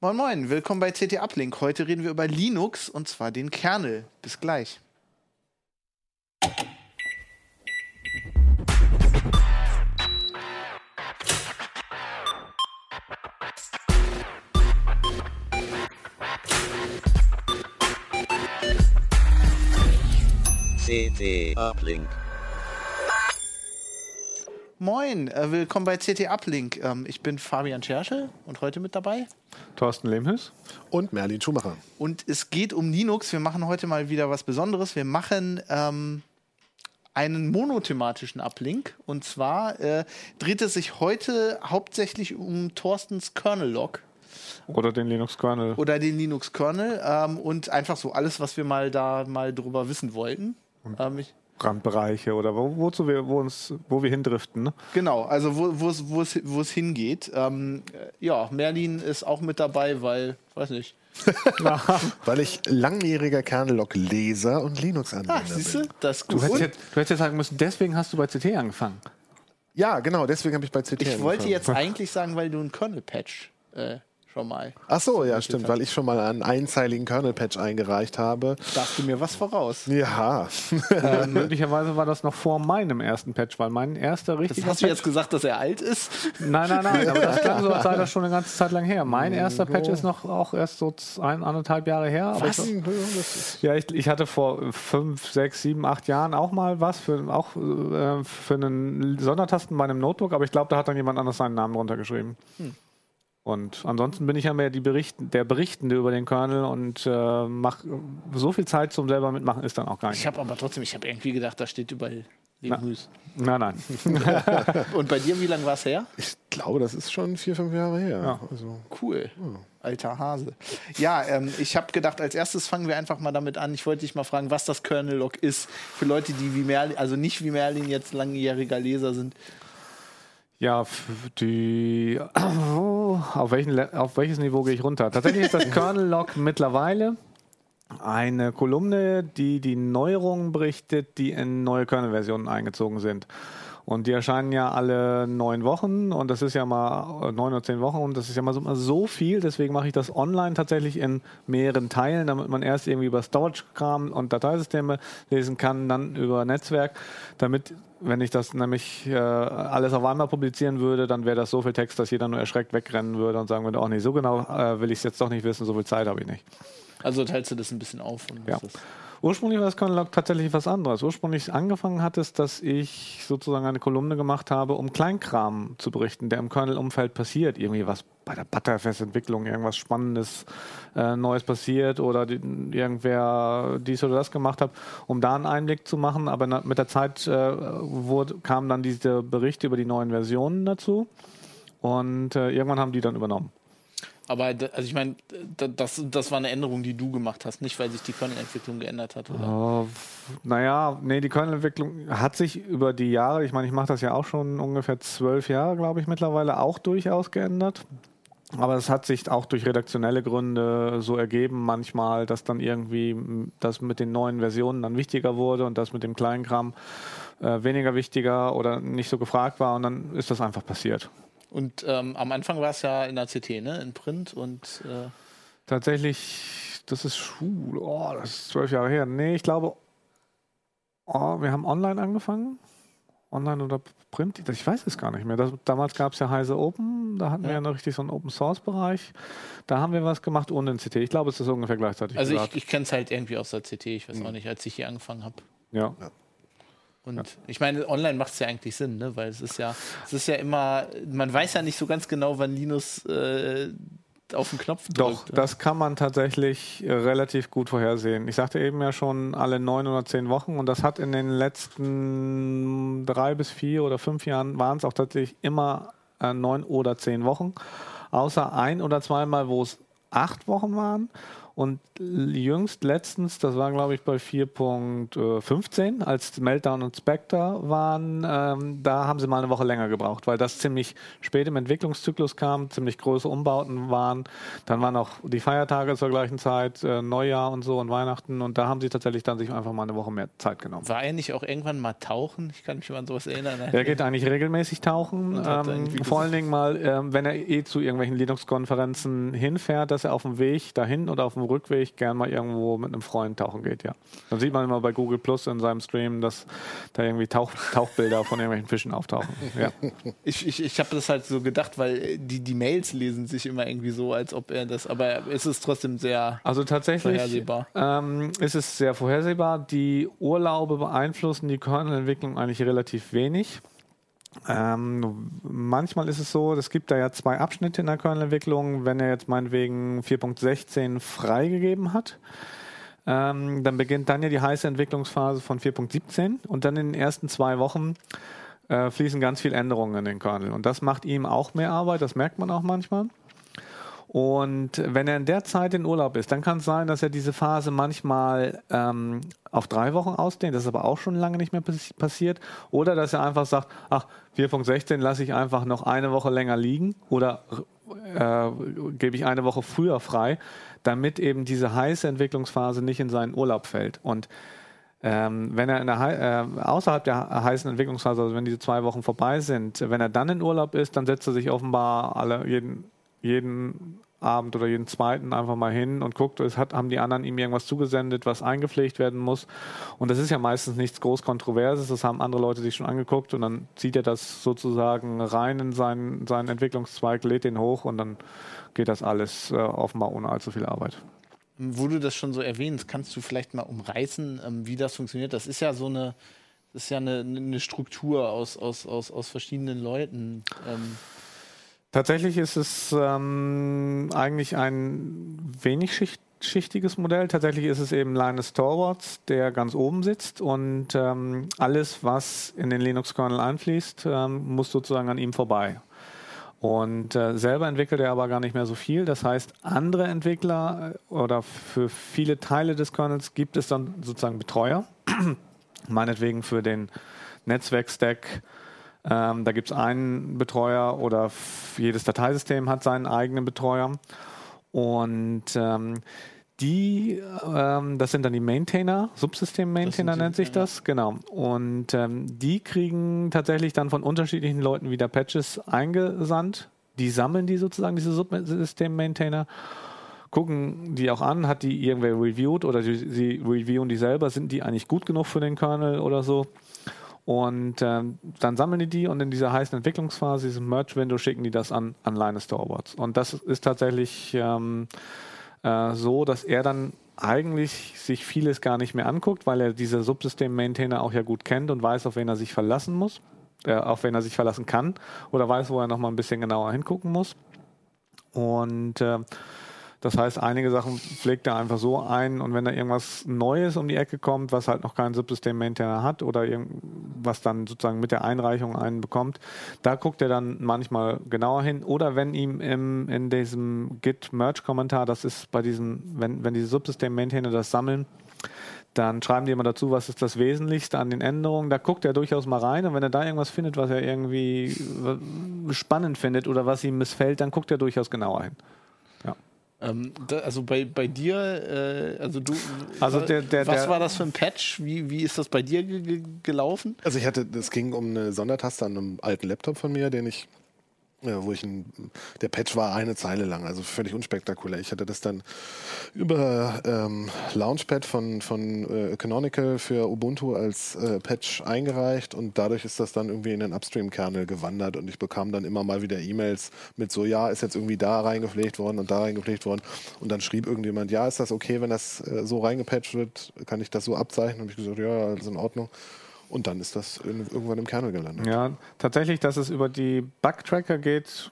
Moin Moin, willkommen bei CT Uplink. Heute reden wir über Linux und zwar den Kernel. Bis gleich. CT Uplink. Moin, äh, willkommen bei CT Uplink. Ähm, ich bin Fabian Scherschel und heute mit dabei. Thorsten Lehmhüs. Und Merlin Schumacher. Und es geht um Linux. Wir machen heute mal wieder was Besonderes. Wir machen ähm, einen monothematischen Uplink. Und zwar äh, dreht es sich heute hauptsächlich um Thorstens Kernel-Log. Oder den Linux-Kernel. Oder den Linux-Kernel. Ähm, und einfach so alles, was wir mal da mal drüber wissen wollten. Ähm, ich, Randbereiche oder wo, wozu wir, wo, uns, wo wir hindriften. Ne? Genau, also wo, wo, es, hingeht. Ähm, äh, ja, Merlin ist auch mit dabei, weil, weiß nicht. Weil ich langjähriger Kernel-Log-Leser und Linux-Anwender Ah, siehst du, bin. das ist Du gut. hättest, Und jetzt, du hättest jetzt sagen müssen, deswegen hast du bei CT angefangen. Ja, genau, deswegen habe ich bei CT ich wollte angefangen. jetzt eigentlich sagen, weil du einen Kernel-Patch äh, schon mal. Ach so, ja, stimmt, weil ich schon mal einen einzeiligen Kernel-Patch eingereicht habe. Dachte mir was voraus. Ja, Äh, möglicherweise war das noch vor meinem ersten Patch, weil mein erster Das richtiger hast du Patch. jetzt gesagt, dass er alt ist? Nein, nein, nein, aber das klang so, als sei das schon eine ganze Zeit lang her. Mein erster Patch ist noch auch erst so ein, anderthalb Jahre her. aber Was? Ich, ja, ich, ich hatte vor fünf, sechs, sieben, acht Jahren auch mal was für, auch, äh, für einen Sondertasten bei einem Notebook, aber ich glaube, da hat dann jemand anders seinen Namen drunter geschrieben. Und ansonsten bin ich ja mehr die Berichten, der Berichtende über den Kernel und äh, mach, so viel Zeit zum selber mitmachen ist dann auch gar nicht. Ich habe aber trotzdem, ich habe irgendwie gedacht, da steht überall Lebenhüß. Nein, nein. Und bei dir, wie lange war es her? ich glaube, das ist schon vier, fünf Jahre her. Ja. Also, Cool. Alter Hase. Ja, ähm, ich habe gedacht, als erstes fangen wir einfach mal damit an. Ich wollte dich mal fragen, was das Kernel-Log ist. Für Leute, die wie Merlin, also nicht wie Merlin jetzt langjähriger Leser sind. Ja, f- Auf, welchen, auf welches Niveau gehe ich runter? Tatsächlich ist das Kernel-Log mittlerweile eine Kolumne, die die Neuerungen berichtet, die in neue Kernel-Versionen eingezogen sind. Und die erscheinen ja alle neun Wochen und das ist ja mal äh, neun oder zehn Wochen und das ist ja mal so, mal so viel. Deswegen mache ich das online tatsächlich in mehreren Teilen, damit man erst irgendwie über Storage-Kram und Dateisysteme lesen kann, dann über Netzwerk, damit, wenn ich das nämlich äh, alles auf einmal publizieren würde, dann wäre das so viel Text, dass jeder nur erschreckt wegrennen würde und sagen würde, oh nee, so genau äh, will ich es jetzt doch nicht wissen, so viel Zeit habe ich nicht. Also teilst du das ein bisschen auf. Und Ja. Ursprünglich war das Kernel-Log tatsächlich was anderes. Ursprünglich angefangen hat es, dass ich sozusagen eine Kolumne gemacht habe, um Kleinkram zu berichten, der im Kernel-Umfeld passiert. Irgendwie was bei der Butterfest-Entwicklung, irgendwas Spannendes, äh, Neues passiert oder die, irgendwer dies oder das gemacht hat, um da einen Einblick zu machen. Aber na, mit der Zeit äh, wurde, kamen dann diese Berichte über die neuen Versionen dazu und äh, irgendwann haben die dann übernommen. Aber also ich meine, das, das war eine Änderung, die du gemacht hast, nicht weil sich die Kernel-Entwicklung geändert hat, oder? Oh, naja, nee, die Kernel-Entwicklung hat sich über die Jahre, ich meine, ich mache das ja auch schon ungefähr zwölf Jahre, glaube ich, mittlerweile auch durchaus geändert. Aber es hat sich auch durch redaktionelle Gründe so ergeben, manchmal, dass dann irgendwie das mit den neuen Versionen dann wichtiger wurde und das mit dem Kleinkram äh, weniger wichtiger oder nicht so gefragt war und dann ist das einfach passiert. Und ähm, am Anfang war es ja in der CT, ne? In Print und äh, Tatsächlich, das ist Schul, oh, das ist zwölf Jahre her. Nee, ich glaube, oh, wir haben online angefangen. Online oder Print, ich weiß es gar nicht mehr. Das, damals gab es ja Heise Open, da hatten wir ja noch richtig so einen Open Source Bereich. Da haben wir was gemacht ohne den CT. Ich glaube, es ist ungefähr gleichzeitig. also gesagt. ich, ich kenne es halt irgendwie aus der CT, ich weiß auch nicht, als ich hier angefangen habe. ja. Und ich meine, online macht es ja eigentlich Sinn, ne? Weil es ist ja, es ist ja immer, man weiß ja nicht so ganz genau, wann Linus äh, auf den Knopf drückt. Doch, das kann man tatsächlich äh, relativ gut vorhersehen. Ich sagte eben ja schon alle neun oder zehn Wochen und das hat in den letzten drei bis vier oder fünf Jahren waren es auch tatsächlich immer äh, neun oder zehn Wochen, außer ein oder zweimal, wo es acht Wochen waren. Und jüngst letztens, das war glaube ich bei 4.15, als Meltdown und Spectre waren, ähm, da haben sie mal eine Woche länger gebraucht, weil das ziemlich spät im Entwicklungszyklus kam, ziemlich große Umbauten waren. Dann waren auch die Feiertage zur gleichen Zeit, äh, Neujahr und so und Weihnachten. Und da haben sie tatsächlich dann sich einfach mal eine Woche mehr Zeit genommen. War er nicht auch irgendwann mal tauchen? Ich kann mich an sowas erinnern. Er geht eigentlich regelmäßig tauchen. Ähm, vor allen Dingen mal, ähm, wenn er eh zu irgendwelchen Linux-Konferenzen hinfährt, dass er auf dem Weg dahin oder auf dem Rückweg gern mal irgendwo mit einem Freund tauchen geht, ja. Dann sieht man immer bei Google Plus in seinem Stream, dass da irgendwie Tauch, Tauchbilder von irgendwelchen Fischen auftauchen. Ja. Ich, ich, ich habe das halt so gedacht, weil die, die Mails lesen sich immer irgendwie so, als ob er das, aber es ist trotzdem sehr also tatsächlich, vorhersehbar. Ähm, ist es sehr vorhersehbar. Die Urlaube beeinflussen die Kernelentwicklung eigentlich relativ wenig. Ähm, manchmal ist es so, es gibt da ja zwei Abschnitte in der Kernelentwicklung. Wenn er jetzt meinetwegen 4.16 freigegeben hat, ähm, dann beginnt dann ja die heiße Entwicklungsphase von 4.17 und dann in den ersten zwei Wochen äh, fließen ganz viele Änderungen in den Kernel. Und das macht ihm auch mehr Arbeit, das merkt man auch manchmal. Und wenn er in der Zeit in Urlaub ist, dann kann es sein, dass er diese Phase manchmal ähm, auf drei Wochen ausdehnt. Das ist aber auch schon lange nicht mehr passiert. Oder dass er einfach sagt, ach, 4.16 lasse ich einfach noch eine Woche länger liegen oder äh, gebe ich eine Woche früher frei, damit eben diese heiße Entwicklungsphase nicht in seinen Urlaub fällt. Und ähm, wenn er der, äh, außerhalb der heißen Entwicklungsphase, also wenn diese zwei Wochen vorbei sind, wenn er dann in Urlaub ist, dann setzt er sich offenbar alle jeden jeden Abend oder jeden zweiten einfach mal hin und guckt, es hat, haben die anderen ihm irgendwas zugesendet, was eingepflegt werden muss. Und das ist ja meistens nichts groß Kontroverses, das haben andere Leute sich schon angeguckt und dann zieht er das sozusagen rein in seinen, seinen Entwicklungszweig, lädt den hoch und dann geht das alles äh, offenbar ohne allzu viel Arbeit. Wo du das schon so erwähnst, kannst du vielleicht mal umreißen, ähm, wie das funktioniert? Das ist ja so eine, das ist ja eine, eine Struktur aus, aus, aus, aus verschiedenen Leuten. Ähm Tatsächlich ist es ähm, eigentlich ein wenig schicht schichtiges Modell. Tatsächlich ist es eben Linus Torvalds, der ganz oben sitzt und ähm, alles, was in den Linux-Kernel einfließt, ähm, muss sozusagen an ihm vorbei. Und äh, selber entwickelt er aber gar nicht mehr so viel. Das heißt, andere Entwickler äh, oder für viele Teile des Kernels gibt es dann sozusagen Betreuer. Meinetwegen für den Netzwerk-Stack ähm, da gibt es einen Betreuer oder jedes Dateisystem hat seinen eigenen Betreuer. Und ähm, die, ähm, das sind dann die Maintainer, Subsystem-Maintainer nennt sich das, genau. Und ähm, die kriegen tatsächlich dann von unterschiedlichen Leuten wieder Patches eingesandt. Die sammeln die sozusagen, diese Subsystem-Maintainer, gucken die auch an, hat die irgendwer reviewed oder die, sie reviewen die selber, sind die eigentlich gut genug für den Kernel oder so. Und ähm, dann sammeln die die und in dieser heißen Entwicklungsphase, diesem Merge-Window, schicken die das an, an Linus Torvalds. Und das ist tatsächlich ähm, äh, so, dass er dann eigentlich sich vieles gar nicht mehr anguckt, weil er diese Subsystem-Maintainer auch ja gut kennt und weiß, auf wen er sich verlassen muss, äh, auf wen er sich verlassen kann oder weiß, wo er nochmal ein bisschen genauer hingucken muss. Und äh, das heißt, einige Sachen pflegt er einfach so ein und wenn da irgendwas Neues um die Ecke kommt, was halt noch kein Subsystem-Maintainer hat oder was dann sozusagen mit der Einreichung einen bekommt, da guckt er dann manchmal genauer hin. Oder wenn ihm im, in diesem Git-Merge-Kommentar, das ist bei diesen, wenn, wenn diese Subsystem-Maintainer das sammeln, dann schreiben die immer dazu, was ist das Wesentlichste an den Änderungen. Da guckt er durchaus mal rein und wenn er da irgendwas findet, was er irgendwie spannend findet oder was ihm missfällt, dann guckt er durchaus genauer hin. Ähm, da, also bei, bei dir, äh, also du, also der, der, was der, war das für ein Patch? Wie, wie ist das bei dir gelaufen? Also ich hatte, es ging um eine Sondertaste an einem alten Laptop von mir, den ich ja, wo ich ein, der Patch war eine Zeile lang, also völlig unspektakulär. Ich hatte das dann über ähm, Launchpad von, von äh, Canonical für Ubuntu als äh, Patch eingereicht und dadurch ist das dann irgendwie in den Upstream-Kernel gewandert und ich bekam dann immer mal wieder E-Mails mit so, ja, ist jetzt irgendwie da reingepflegt worden und da reingepflegt worden und dann schrieb irgendjemand, ja, ist das okay, wenn das äh, so reingepatcht wird, kann ich das so abzeichnen? Und ich gesagt, ja, alles in Ordnung. Und dann ist das irgendwann im Kernel gelandet. Ja, tatsächlich, dass es über die Bug-Tracker geht,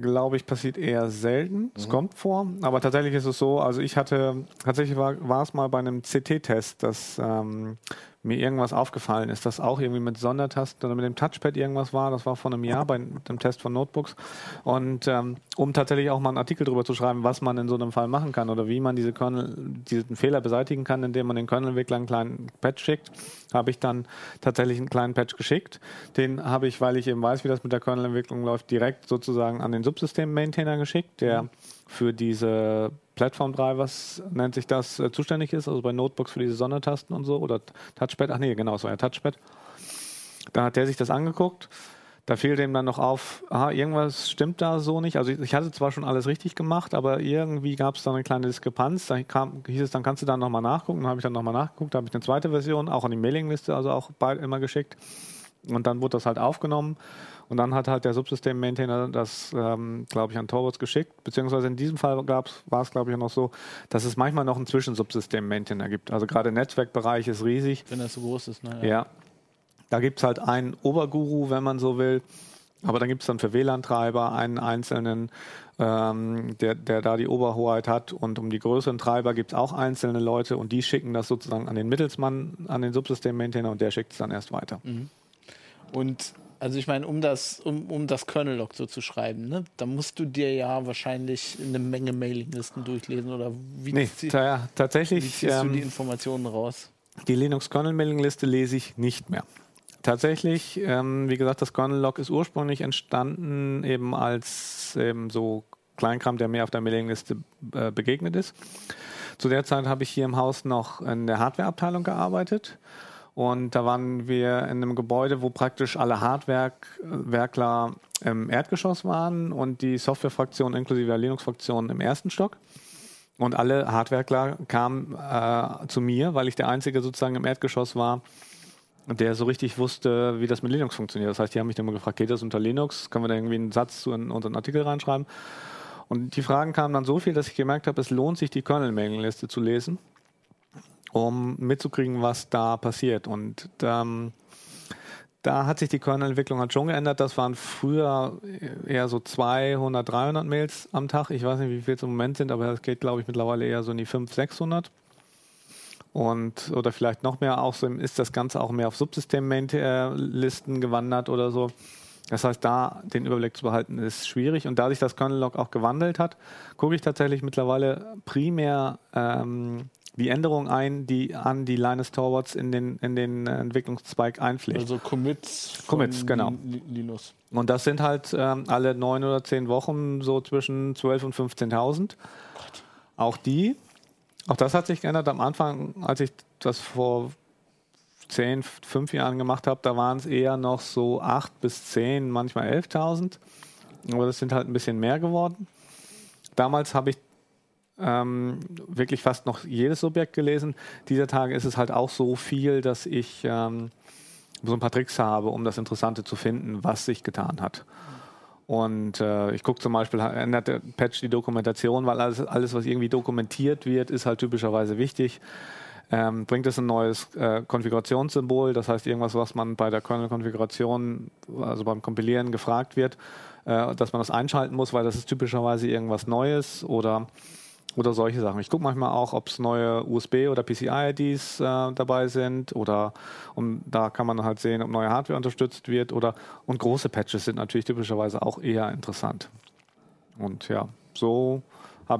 glaube ich, passiert eher selten. Mhm. Es kommt vor, aber tatsächlich ist es so, also ich hatte, tatsächlich war, war es mal bei einem CT-Test, dass ähm, mir irgendwas aufgefallen ist, dass auch irgendwie mit Sondertasten oder mit dem Touchpad irgendwas war. Das war vor einem Jahr bei dem Test von Notebooks. Und ähm, um tatsächlich auch mal einen Artikel darüber zu schreiben, was man in so einem Fall machen kann oder wie man diese Kernel, diesen Fehler beseitigen kann, indem man den Kernel-Entwickler einen kleinen Patch schickt, habe ich dann tatsächlich einen kleinen Patch geschickt. Den habe ich, weil ich eben weiß, wie das mit der Kernel-Entwicklung läuft, direkt sozusagen an den Subsystem-Maintainer geschickt, der für diese Platform-Drivers nennt sich das, äh, zuständig ist, also bei Notebooks für diese Sondertasten und so oder Touchpad. Ach nee, genau, es war ja Touchpad. Dann hat der sich das angeguckt. Da fiel dem dann noch auf, aha, irgendwas stimmt da so nicht. Also ich, ich hatte zwar schon alles richtig gemacht, aber irgendwie gab es da eine kleine Diskrepanz. Da kam, hieß es, dann kannst du dann nochmal nachgucken. Dann habe ich dann nochmal nachgeguckt, da habe ich eine zweite Version, auch an die Mailingliste, also auch bald immer geschickt. Und dann wurde das halt aufgenommen. Und dann hat halt der Subsystem-Maintainer das, ähm, glaube ich, an Torvalds geschickt. Beziehungsweise in diesem Fall war es, glaube ich, noch so, dass es manchmal noch einen Zwischensubsystem-Maintainer gibt. Also gerade Netzwerkbereich ist riesig. Wenn das so groß ist, ne? Ja. ja. Da gibt es halt einen Oberguru, wenn man so will. Aber dann gibt es dann für WLAN-Treiber einen einzelnen, ähm, der, der da die Oberhoheit hat. Und um die größeren Treiber gibt es auch einzelne Leute und die schicken das sozusagen an den Mittelsmann, an den Subsystem-Maintainer und der schickt es dann erst weiter. Mhm. Und also ich meine, um das, um, um das Kernel-Log so zu schreiben, ne, da musst du dir ja wahrscheinlich eine Menge Mailinglisten durchlesen oder wie nee, ja, tatsächlich, wie ziehst ähm, du die Informationen raus? Die Linux-Kernel-Mailingliste lese ich nicht mehr. Tatsächlich, ähm, wie gesagt, das Kernel-Log ist ursprünglich entstanden eben als eben so Kleinkram, der mehr auf der Mailingliste äh, begegnet ist. Zu der Zeit habe ich hier im Haus noch in der Hardware-Abteilung gearbeitet und da waren wir in einem Gebäude, wo praktisch alle Hardwerkler im Erdgeschoss waren und die Softwarefraktion inklusive der Linux-Fraktion im ersten Stock. Und alle Hardwerkler kamen äh, zu mir, weil ich der Einzige sozusagen im Erdgeschoss war, der so richtig wusste, wie das mit Linux funktioniert. Das heißt, die haben mich dann immer gefragt, geht das unter Linux? Können wir da irgendwie einen Satz zu in unseren Artikel reinschreiben? Und die Fragen kamen dann so viel, dass ich gemerkt habe, es lohnt sich, die Kernel-Mailingliste zu lesen um mitzukriegen, was da passiert. Und ähm, da hat sich die Kernel-Entwicklung halt schon geändert. Das waren früher eher so 200, 300 Mails am Tag. Ich weiß nicht, wie viel es im Moment sind, aber es geht, glaube ich, mittlerweile eher so in die 500, 600. Und, oder vielleicht noch mehr. Außerdem ist das Ganze auch mehr auf Subsystem-Listen gewandert oder so. Das heißt, da den Überblick zu behalten, ist schwierig. Und da sich das Kernel-Log auch gewandelt hat, gucke ich tatsächlich mittlerweile primär ähm, die Änderungen ein, die an die Linus Torvalds in den, in den Entwicklungszweig einpflegt. Also Commits. Commits, genau. Linus. Und das sind halt ähm, alle neun oder zehn Wochen so zwischen 12.000 und 15.000. Auch die, auch das hat sich geändert. Am Anfang, als ich das vor zehn, fünf Jahren gemacht habe, da waren es eher noch so acht bis zehn, manchmal 11.000. Aber das sind halt ein bisschen mehr geworden. Damals habe ich ähm, wirklich fast noch jedes Subjekt gelesen. Dieser Tage ist es halt auch so viel, dass ich ähm, so ein paar Tricks habe, um das Interessante zu finden, was sich getan hat. Und äh, ich gucke zum Beispiel, ändert der Patch die Dokumentation, weil alles, alles, was irgendwie dokumentiert wird, ist halt typischerweise wichtig. Ähm, bringt es ein neues äh, Konfigurationssymbol, das heißt irgendwas, was man bei der Kernel-Konfiguration, also beim Kompilieren gefragt wird, äh, dass man das einschalten muss, weil das ist typischerweise irgendwas Neues oder oder solche Sachen. Ich gucke manchmal auch, ob es neue USB- oder PCI-IDs äh, dabei sind oder und da kann man halt sehen, ob neue Hardware unterstützt wird oder und große Patches sind natürlich typischerweise auch eher interessant. Und ja, so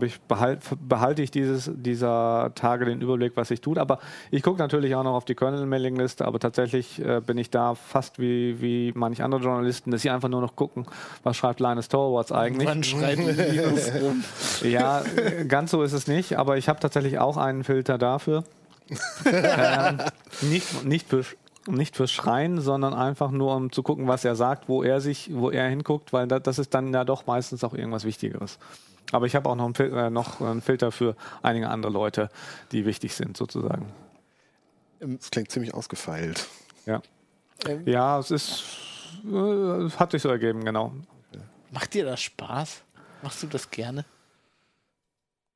ich behalt, behalte ich dieses, dieser Tage den Überblick, was sich tut. Aber ich gucke natürlich auch noch auf die Kernel-Mailing-Liste, aber tatsächlich äh, bin ich da fast wie, wie manch andere Journalisten, dass sie einfach nur noch gucken, was schreibt Linus Torvalds eigentlich. Wann schreibt Linus rum? Ja, ganz so ist es nicht, aber ich habe tatsächlich auch einen Filter dafür. äh, nicht, nicht für nicht fürs Schreien, sondern einfach nur um zu gucken, was er sagt, wo er sich, wo er hinguckt, weil das ist dann ja doch meistens auch irgendwas Wichtigeres. Aber ich habe auch noch einen, äh, noch einen, Filter für einige andere Leute, die wichtig sind, sozusagen. Das klingt ziemlich ausgefeilt. Ja. Ähm. Ja, es ist. Äh, hat sich so ergeben, genau. Macht dir das Spaß? Machst du das gerne?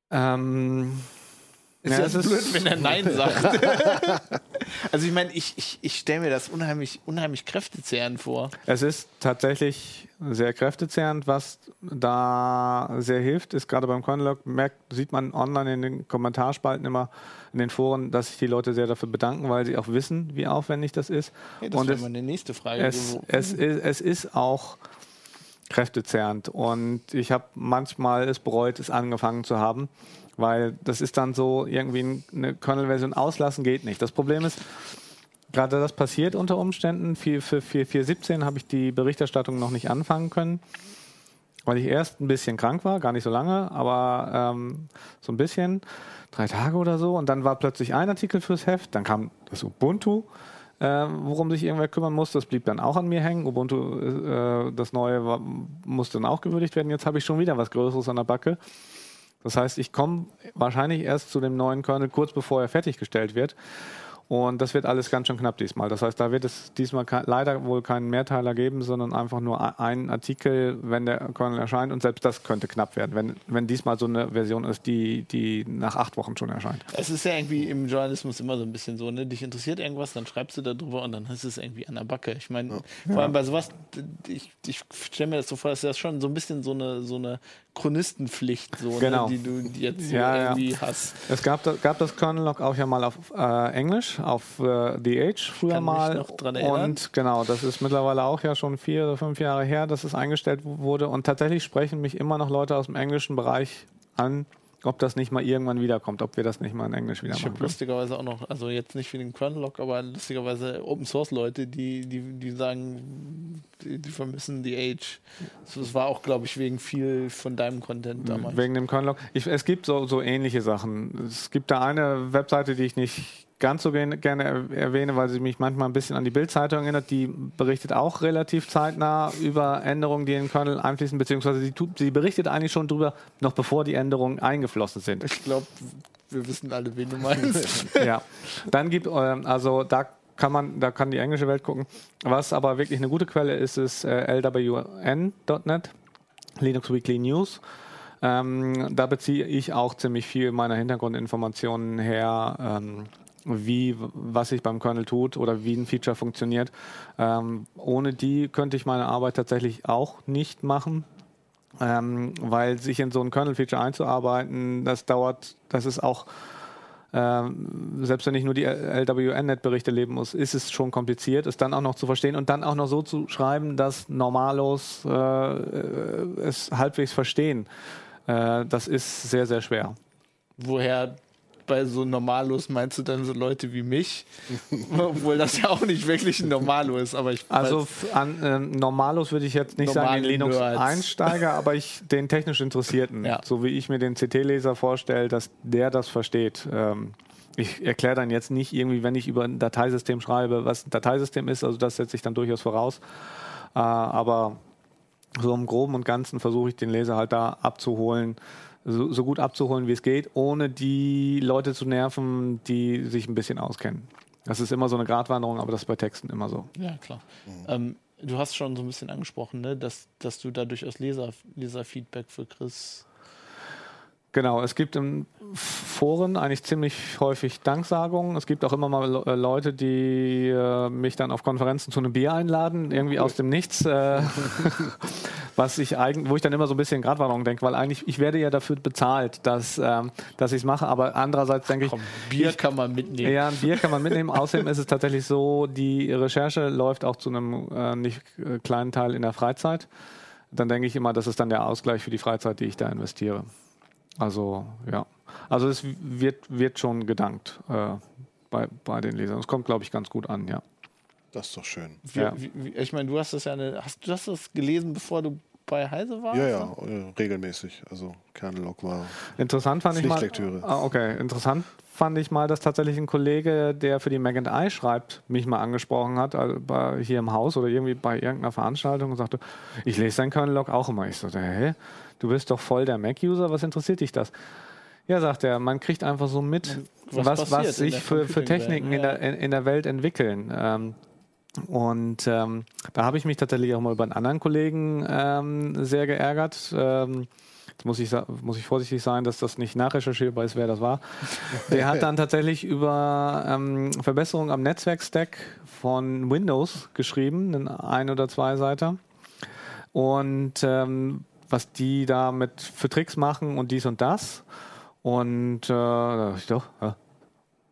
Ähm, Ist Ja, ja, es ist- blöd, wenn er Nein sagt. also ich meine, ich, ich, ich stelle mir das unheimlich, unheimlich kräftezehrend vor. Es ist tatsächlich sehr kräftezehrend. Was da sehr hilft, ist gerade beim Conlog, merkt, sieht man online in den Kommentarspalten immer in den Foren, dass sich die Leute sehr dafür bedanken, weil sie auch wissen, wie aufwendig das ist. Hey, das Und wäre es, meine nächste Frage. es, es, ist, es ist auch kräftezehrend. Und ich habe manchmal es bereut, es angefangen zu haben, weil das ist dann so irgendwie eine Kernel-Version auslassen geht nicht. Das Problem ist, gerade das passiert unter Umständen. Für, für, für 4.17 habe ich die Berichterstattung noch nicht anfangen können, weil ich erst ein bisschen krank war, gar nicht so lange, aber ähm, so ein bisschen, drei Tage oder so. Und dann war plötzlich ein Artikel fürs Heft, dann kam das Ubuntu, äh, worum sich irgendwer kümmern muss. Das blieb dann auch an mir hängen. Ubuntu, äh, das neue, war, musste dann auch gewürdigt werden. Jetzt habe ich schon wieder was Größeres an der Backe. Das heißt, ich komme wahrscheinlich erst zu dem neuen Kernel kurz bevor er fertiggestellt wird. Und das wird alles ganz schön knapp diesmal. Das heißt, da wird es diesmal leider wohl keinen Mehrteiler geben, sondern einfach nur einen Artikel, wenn der Kernel erscheint. Und selbst das könnte knapp werden, wenn, wenn diesmal so eine Version ist, die, die nach acht Wochen schon erscheint. Es ist ja irgendwie im Journalismus immer so ein bisschen so, ne? Dich interessiert irgendwas, dann schreibst du darüber und dann ist es irgendwie an der Backe. Ich meine, vor allem bei sowas, ich, ich stelle mir das so vor, das ist ja schon so ein bisschen so eine, so eine Chronistenpflicht, so, Genau. ne? die du jetzt so Ja, ja. irgendwie hast. Es gab, da- gab das Kernel-Log auch ja mal auf äh, Englisch, auf äh, The Age früher kann mich mal. noch dran erinnern. Und genau, das ist mittlerweile auch ja schon vier oder fünf Jahre her, dass es eingestellt wurde. Und tatsächlich sprechen mich immer noch Leute aus dem englischen Bereich an, ob das nicht mal irgendwann wiederkommt, ob wir das nicht mal in Englisch wieder Ich machen habe können. lustigerweise auch noch, also jetzt nicht für den Kernel-Log, aber lustigerweise Open Source Leute, die, die, die sagen, die, die vermissen die Age. Das war auch, glaube ich, wegen viel von deinem Content damals. Wegen dem Kernel-Log. Ich, es gibt so, so ähnliche Sachen. Es gibt da eine Webseite, die ich nicht ganz so gerne er- erwähne, weil sie mich manchmal ein bisschen an die Bild-Zeitung erinnert. Die berichtet auch relativ zeitnah über Änderungen, die in den Kernel einfließen, beziehungsweise sie, tut, sie berichtet eigentlich schon drüber, noch bevor die Änderungen eingeflossen sind. Ich glaube, wir wissen alle, wen du meinst. ja. Dann gibt ähm, also da kann man, da kann die englische Welt gucken. Was aber wirklich eine gute Quelle ist, ist äh, lwn.net, Linux Weekly News. Ähm, da beziehe ich auch ziemlich viel meiner Hintergrundinformationen her, ähm, wie, was sich beim Kernel tut oder wie ein Feature funktioniert. Ähm, ohne die könnte ich meine Arbeit tatsächlich auch nicht machen. Ähm, weil sich in so ein Kernel-Feature einzuarbeiten, das dauert, das ist auch ähm, selbst wenn ich nur die LWN-Net-Berichte leben muss, ist es schon kompliziert, es dann auch noch zu verstehen und dann auch noch so zu schreiben, dass Normalos äh, äh, es halbwegs verstehen. Äh, das ist sehr, sehr schwer. Woher bei so Normalos meinst du dann so Leute wie mich? Obwohl das ja auch nicht wirklich ein Normalo ist, aber ich Also an ähm, Normalos würde ich jetzt nicht sagen, den. Linux-Einsteiger, aber ich den technisch Interessierten, Ja. so wie ich mir den CT-Leser vorstelle, dass der das versteht. Ähm, ich erkläre dann jetzt nicht irgendwie, wenn ich über ein Dateisystem schreibe, was ein Dateisystem ist, also das setze ich dann durchaus voraus. Äh, aber so im Groben und Ganzen versuche ich den Leser halt da abzuholen, so, so gut abzuholen, wie es geht, ohne die Leute zu nerven, die sich ein bisschen auskennen. Das ist immer so eine Gratwanderung, aber das ist bei Texten immer so. ja klar. Ähm, du hast schon so ein bisschen angesprochen, ne? dass, dass du da durchaus Leser, Leserfeedback für Chris. Genau, es gibt im Foren eigentlich ziemlich häufig Danksagungen. Es gibt auch immer mal äh, Leute, die äh, mich dann auf Konferenzen zu einem Bier einladen, irgendwie aus dem Nichts, äh, was ich eigentlich, wo ich dann immer so ein bisschen Gratwanderung denke, weil eigentlich ich werde ja dafür bezahlt, dass, ähm, dass ich es mache, aber andererseits denke ich, Komm, Bier kann man mitnehmen. ja, ein Bier kann man mitnehmen. Außerdem ist es tatsächlich so, die Recherche läuft auch zu einem äh, nicht äh, kleinen Teil in der Freizeit. Dann denke ich immer, das ist dann der Ausgleich für die Freizeit, die ich da investiere. Also, ja. Also es wird, wird schon gedankt äh, bei, bei den Lesern. Es kommt, glaube ich, ganz gut an, ja. Das ist doch schön. Wie, Ja. wie, ich meine, du hast das ja eine, hast du das gelesen, bevor du bei Heise warst? Ja, ja, äh, regelmäßig. Also Kernel-Log war. Interessant fand ich mal. Ah, okay, interessant fand ich mal, dass tatsächlich ein Kollege, der für die Mag I schreibt, mich mal angesprochen hat, also bei, hier im Haus oder irgendwie bei irgendeiner Veranstaltung und sagte, ich lese dein Kernel-Log auch immer. Ich so, hä? Du bist doch voll der Mac-User, was interessiert dich das? Ja, sagt er, man kriegt einfach so mit, Was was, was, sich für, für Techniken in, der, in, in der Welt entwickeln. Ähm, und ähm, da habe ich mich tatsächlich auch mal bei einen anderen Kollegen ähm, sehr geärgert. Ähm, jetzt muss ich, muss ich vorsichtig sein, dass das nicht nachrecherchierbar ist, wer das war. Der hat dann tatsächlich über ähm, Verbesserungen am Netzwerkstack von Windows geschrieben, einen ein oder zwei Seiter. Und ähm, was die da mit für Tricks machen und dies und das. Und äh, ich doch, ja,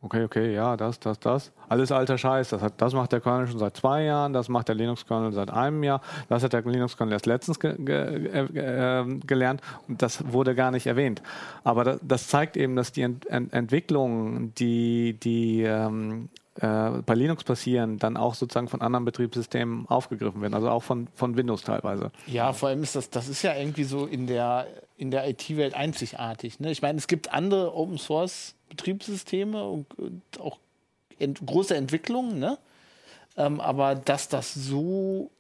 okay, okay, ja, das, das, das. Alles alter Scheiß. Das, hat, das macht der Kernel schon seit zwei Jahren, das macht der Linux-Kernel seit einem Jahr, das hat der Linux-Kernel erst letztens ge ge äh, äh, gelernt und das wurde gar nicht erwähnt. Aber das, das zeigt eben, dass die Ent Ent Entwicklungen, die, die ähm, äh, bei Linux passieren, dann auch sozusagen von anderen Betriebssystemen aufgegriffen werden, also auch von, von Windows teilweise. Ja, vor allem ist das, das ist ja irgendwie so in der, in der IT-Welt einzigartig. Ne? Ich meine, es gibt andere Open Source Betriebssysteme und, und auch ent große Entwicklungen, ne? Ähm, aber dass das so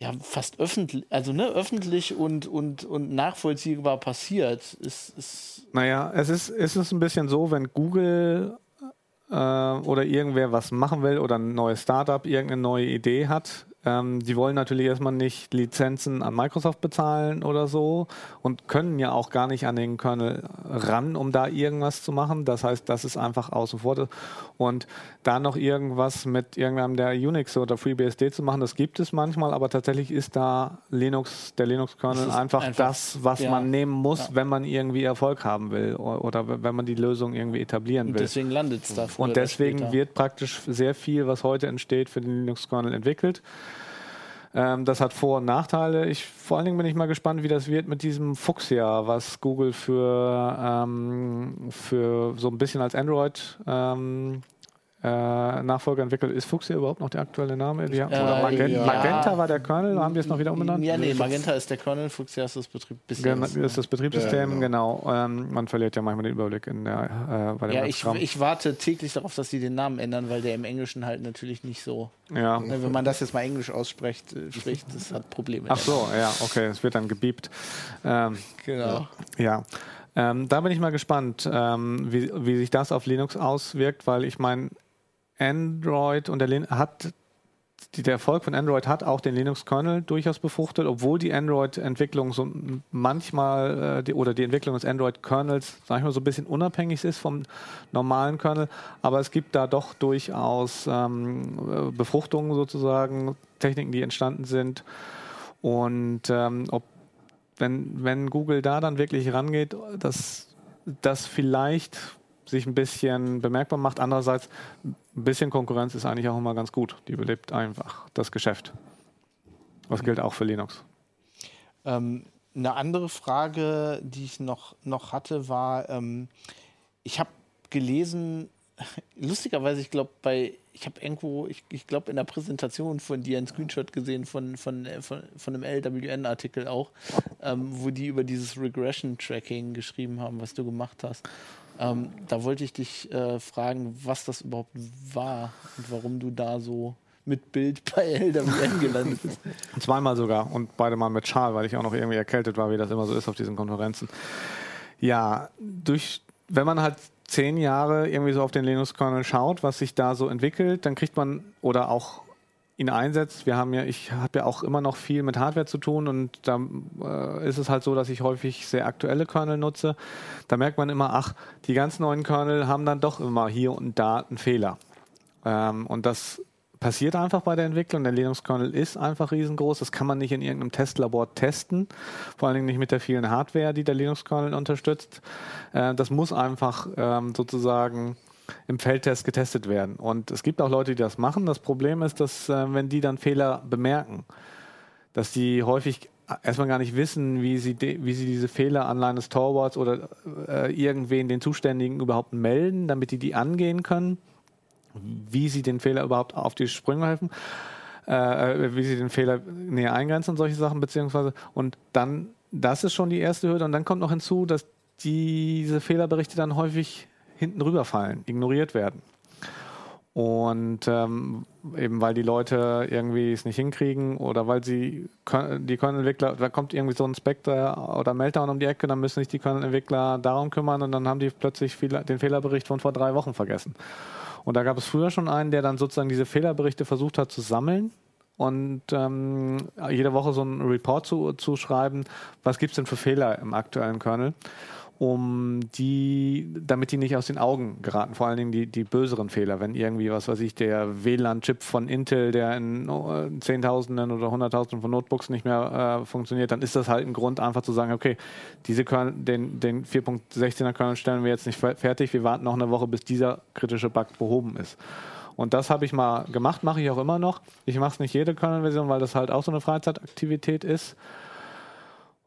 ja fast öffentlich, also ne, öffentlich und, und, und nachvollziehbar passiert, ist, ist Naja, es ist, es ist ein bisschen so, wenn Google äh, oder irgendwer was machen will oder ein neues Startup irgendeine neue Idee hat, ähm, die wollen natürlich erstmal nicht Lizenzen an Microsoft bezahlen oder so und können ja auch gar nicht an den Kernel ran, um da irgendwas zu machen. Das heißt, das ist einfach außen vor. Und da noch irgendwas mit irgendeinem der Unix oder FreeBSD zu machen, das gibt es manchmal, aber tatsächlich ist da Linux, der Linux-Kernel einfach, einfach, das, was ja, man nehmen muss, ja. wenn man irgendwie Erfolg haben will oder wenn man die Lösung irgendwie etablieren will. Und deswegen landet es da. Und deswegen wird praktisch sehr viel, was heute entsteht, für den Linux-Kernel entwickelt. Ähm, das hat Vor- und Nachteile. Ich, vor allen Dingen bin ich mal gespannt, wie das wird mit diesem Fuchsia, was Google für, ähm, für so ein bisschen als Android ähm, äh, Nachfolger entwickelt. Ist Fuchsia überhaupt noch der aktuelle Name? Ja, oder Magenta, ja. Magenta war der Kernel, haben wir es noch wieder umbenannt? Ja, nee, Magenta ist der Kernel, Fuchsia ist das Betriebssystem. Genau, ist das Betriebssystem, ja, genau. genau. Ähm, man verliert ja manchmal den Überblick in der, äh, bei dem Ja, ich, ich, warte täglich darauf, dass sie den Namen ändern, weil der im Englischen halt natürlich nicht so. Ja. Ne, wenn man das jetzt mal Englisch ausspricht, äh, spricht, das hat Probleme. Ach so, ja, okay, es wird dann gebiebt. Ähm, genau. Ja. Ähm, da bin ich mal gespannt, ähm, wie, wie sich das auf Linux auswirkt, weil ich meine, Android und der Lin hat der Erfolg von Android hat auch den Linux-Kernel durchaus befruchtet, obwohl die Android-Entwicklung so manchmal äh, die, oder die Entwicklung des Android-Kernels, sag ich mal, so ein bisschen unabhängig ist vom normalen Kernel. Aber es gibt da doch durchaus ähm, Befruchtungen sozusagen, Techniken, die entstanden sind. Und ähm, ob, wenn, wenn Google da dann wirklich rangeht, dass das vielleicht sich ein bisschen bemerkbar macht. Andererseits, ein bisschen Konkurrenz ist eigentlich auch immer ganz gut. Die belebt einfach das Geschäft. Was gilt auch für Linux. Ähm, eine andere Frage, die ich noch, noch hatte, war, ähm, ich habe gelesen, lustigerweise, ich glaube, bei, ich habe irgendwo, ich, ich glaube, in der Präsentation von dir einen Screenshot gesehen von, von, von, von einem LWN-Artikel auch, ähm, wo die über dieses Regression-Tracking geschrieben haben, was du gemacht hast. Ähm, da wollte ich dich äh, fragen, was das überhaupt war und warum du da so mit Bild bei LWN gelandet bist. Zweimal sogar und beide mal mit Schal, weil ich auch noch irgendwie erkältet war, wie das immer so ist auf diesen Konferenzen. Ja, durch, wenn man halt zehn Jahre irgendwie so auf den Linux-Kernel schaut, was sich da so entwickelt, dann kriegt man oder auch ihn einsetzt. Wir haben ja, ich habe ja auch immer noch viel mit Hardware zu tun und da äh, ist es halt so, dass ich häufig sehr aktuelle Kernel nutze. Da merkt man immer, ach, die ganz neuen Kernel haben dann doch immer hier und da einen Fehler. Ähm, und das passiert einfach bei der Entwicklung. Der Linux-Kernel ist einfach riesengroß. Das kann man nicht in irgendeinem Testlabor testen. Vor allen Dingen nicht mit der vielen Hardware, die der Linux-Kernel unterstützt. Äh, das muss einfach ähm, sozusagen im Feldtest getestet werden. Und es gibt auch Leute, die das machen. Das Problem ist, dass äh, wenn die dann Fehler bemerken, dass die häufig erstmal gar nicht wissen, wie sie, wie sie diese Fehler an Linus Torvalds oder äh, irgendwen, den Zuständigen überhaupt melden, damit die die angehen können, wie sie den Fehler überhaupt auf die Sprünge helfen, äh, wie sie den Fehler näher eingrenzen und solche Sachen, beziehungsweise und dann, das ist schon die erste Hürde und dann kommt noch hinzu, dass diese Fehlerberichte dann häufig hinten rüberfallen, ignoriert werden. Und ähm, eben weil die Leute irgendwie es nicht hinkriegen oder weil sie die Kernel-Entwickler, da kommt irgendwie so ein Spectre oder Meltdown um die Ecke, dann müssen sich die Kernel-Entwickler darum kümmern und dann haben die plötzlich den Fehlerbericht von vor drei Wochen vergessen. Und da gab es früher schon einen, der dann sozusagen diese Fehlerberichte versucht hat zu sammeln und ähm, jede Woche so einen Report zu, zu schreiben, was gibt es denn für Fehler im aktuellen Kernel um die, damit die nicht aus den Augen geraten, vor allen Dingen die, die böseren Fehler, wenn irgendwie, was weiß ich, der WLAN-Chip von Intel, der in oh, Zehntausenden oder Hunderttausenden von Notebooks nicht mehr äh, funktioniert, dann ist das halt ein Grund, einfach zu sagen, okay, diese Kernel, den, den 4.16er Kernel stellen wir jetzt nicht fertig, wir warten noch eine Woche, bis dieser kritische Bug behoben ist. Und das habe ich mal gemacht, mache ich auch immer noch. Ich mache es nicht jede Kernel-Version, weil das halt auch so eine Freizeitaktivität ist.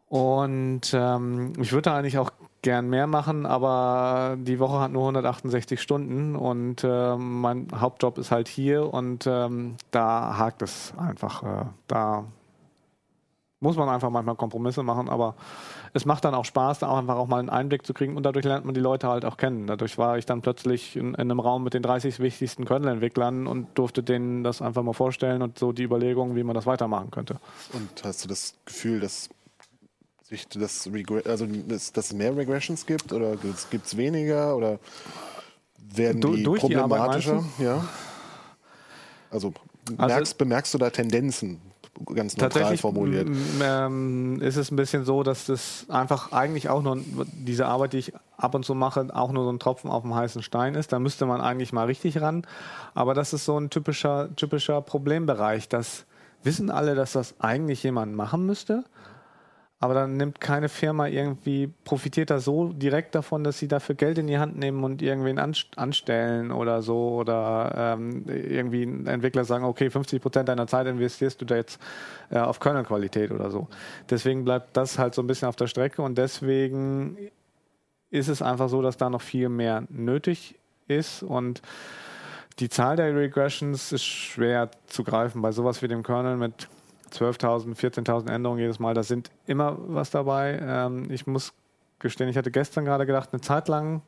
Und ähm, ich würde eigentlich auch gern mehr machen, aber die Woche hat nur 168 Stunden und äh, mein Hauptjob ist halt hier und ähm, da hakt es einfach. Äh, da muss man einfach manchmal Kompromisse machen, aber es macht dann auch Spaß, da auch einfach auch mal einen Einblick zu kriegen und dadurch lernt man die Leute halt auch kennen. Dadurch war ich dann plötzlich in, in einem Raum mit den 30 wichtigsten Kernel-Entwicklern und durfte denen das einfach mal vorstellen und so die Überlegungen, wie man das weitermachen könnte. Und hast du das Gefühl, dass sich das, also dass, dass es mehr Regressions gibt oder gibt es weniger oder werden du, die problematischer? Die ja. Also, also merkst, bemerkst du da Tendenzen? Ganz neutral formuliert. Ähm, ist es ein bisschen so, dass das einfach eigentlich auch nur diese Arbeit, die ich ab und zu mache, auch nur so ein Tropfen auf dem heißen Stein ist. Da müsste man eigentlich mal richtig ran. Aber das ist so ein typischer, typischer Problembereich. Das wissen alle, dass das eigentlich jemand machen müsste aber dann nimmt keine Firma irgendwie, profitiert da so direkt davon, dass sie dafür Geld in die Hand nehmen und irgendwen anstellen oder so oder ähm, irgendwie Entwickler sagen, okay, 50 Prozent deiner Zeit investierst du da jetzt äh, auf Kernel-Qualität oder so. Deswegen bleibt das halt so ein bisschen auf der Strecke und deswegen ist es einfach so, dass da noch viel mehr nötig ist und die Zahl der Regressions ist schwer zu greifen bei sowas wie dem Kernel mit 12.000, 14.000 Änderungen jedes Mal, da sind immer was dabei. Ähm, ich muss gestehen, ich hatte gestern gerade gedacht, eine Zeit lang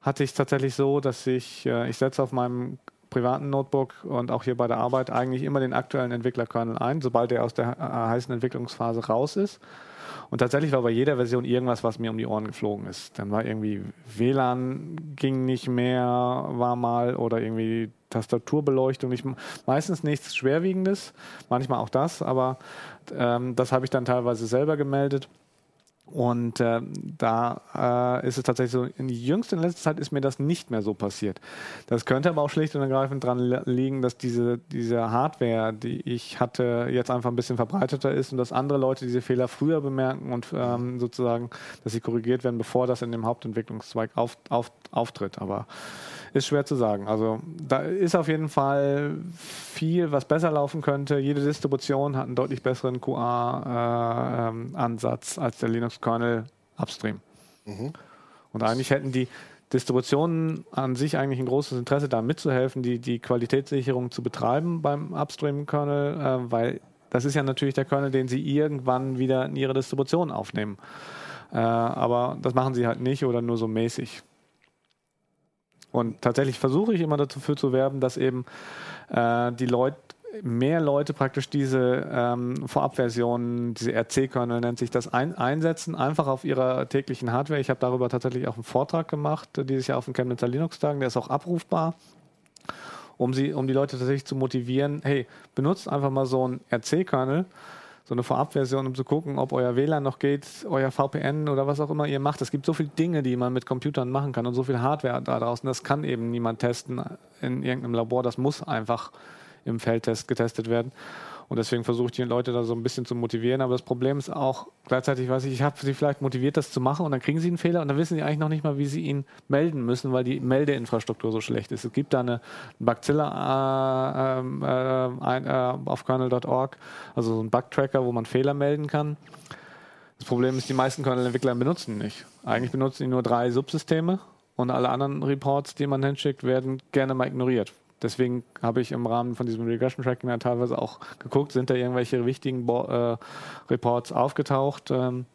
hatte ich es tatsächlich so, dass ich, äh, ich setze auf meinem privaten Notebook und auch hier bei der Arbeit eigentlich immer den aktuellen Entwicklerkernel ein, sobald er aus der äh, heißen Entwicklungsphase raus ist. Und tatsächlich war bei jeder Version irgendwas, was mir um die Ohren geflogen ist. Dann war irgendwie WLAN ging nicht mehr, war mal oder irgendwie Tastaturbeleuchtung. Nicht, meistens nichts Schwerwiegendes, manchmal auch das, aber ähm, das habe ich dann teilweise selber gemeldet. Und äh, da äh, ist es tatsächlich so, in jüngster in letzter Zeit ist mir das nicht mehr so passiert. Das könnte aber auch schlicht und ergreifend daran liegen, dass diese, diese Hardware, die ich hatte, jetzt einfach ein bisschen verbreiteter ist und dass andere Leute diese Fehler früher bemerken und ähm, sozusagen, dass sie korrigiert werden, bevor das in dem Hauptentwicklungszweig auf, auf, auftritt. Aber ist schwer zu sagen. Also da ist auf jeden Fall viel, was besser laufen könnte. Jede Distribution hat einen deutlich besseren QA-Ansatz äh, ähm, als der Linux-Kernel Upstream. Mhm. Und eigentlich hätten die Distributionen an sich eigentlich ein großes Interesse daran mitzuhelfen, die, die Qualitätssicherung zu betreiben beim Upstream-Kernel, äh, weil das ist ja natürlich der Kernel, den sie irgendwann wieder in ihre Distribution aufnehmen. Äh, aber das machen sie halt nicht oder nur so mäßig. Und tatsächlich versuche ich immer dafür zu werben, dass eben äh, die Leute mehr Leute praktisch diese ähm, Vorabversionen, diese RC-Kernel nennt sich das, ein, einsetzen, einfach auf ihrer täglichen Hardware. Ich habe darüber tatsächlich auch einen Vortrag gemacht, dieses Jahr auf dem Chemnitzer Linux-Tagen, der ist auch abrufbar, um, sie, um die Leute tatsächlich zu motivieren, hey, benutzt einfach mal so einen RC-Kernel, so eine Vorabversion, um zu gucken, ob euer WLAN noch geht, euer VPN oder was auch immer ihr macht. Es gibt so viele Dinge, die man mit Computern machen kann und so viel Hardware da draußen. Das kann eben niemand testen in irgendeinem Labor. Das muss einfach im Feldtest getestet werden. Und deswegen versuche ich die Leute da so ein bisschen zu motivieren. Aber das Problem ist auch, gleichzeitig weiß ich, ich habe sie vielleicht motiviert, das zu machen und dann kriegen sie einen Fehler und dann wissen sie eigentlich noch nicht mal, wie sie ihn melden müssen, weil die Meldeinfrastruktur so schlecht ist. Es gibt da eine Bugzilla äh, ähm, äh, äh, auf kernel.org, also so ein Bug-Tracker, wo man Fehler melden kann. Das Problem ist, die meisten Kernel-Entwickler benutzen nicht. Eigentlich benutzen die nur drei Subsysteme und alle anderen Reports, die man hinschickt, werden gerne mal ignoriert. Deswegen habe ich im Rahmen von diesem Regression Tracking ja teilweise auch geguckt, sind da irgendwelche wichtigen Bo äh, Reports aufgetaucht, ähm,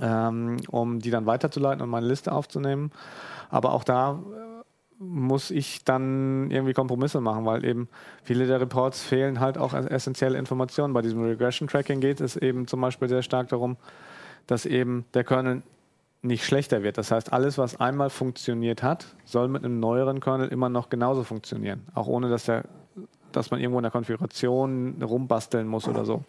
ähm, um die dann weiterzuleiten und meine Liste aufzunehmen. Aber auch da äh, muss ich dann irgendwie Kompromisse machen, weil eben viele der Reports fehlen halt auch essentielle Informationen. Bei diesem Regression Tracking geht es eben zum Beispiel sehr stark darum, dass eben der Kernel nicht schlechter wird. Das heißt, alles, was einmal funktioniert hat, soll mit einem neueren Kernel immer noch genauso funktionieren. Auch ohne, dass der dass man irgendwo in der Konfiguration rumbasteln muss oder so.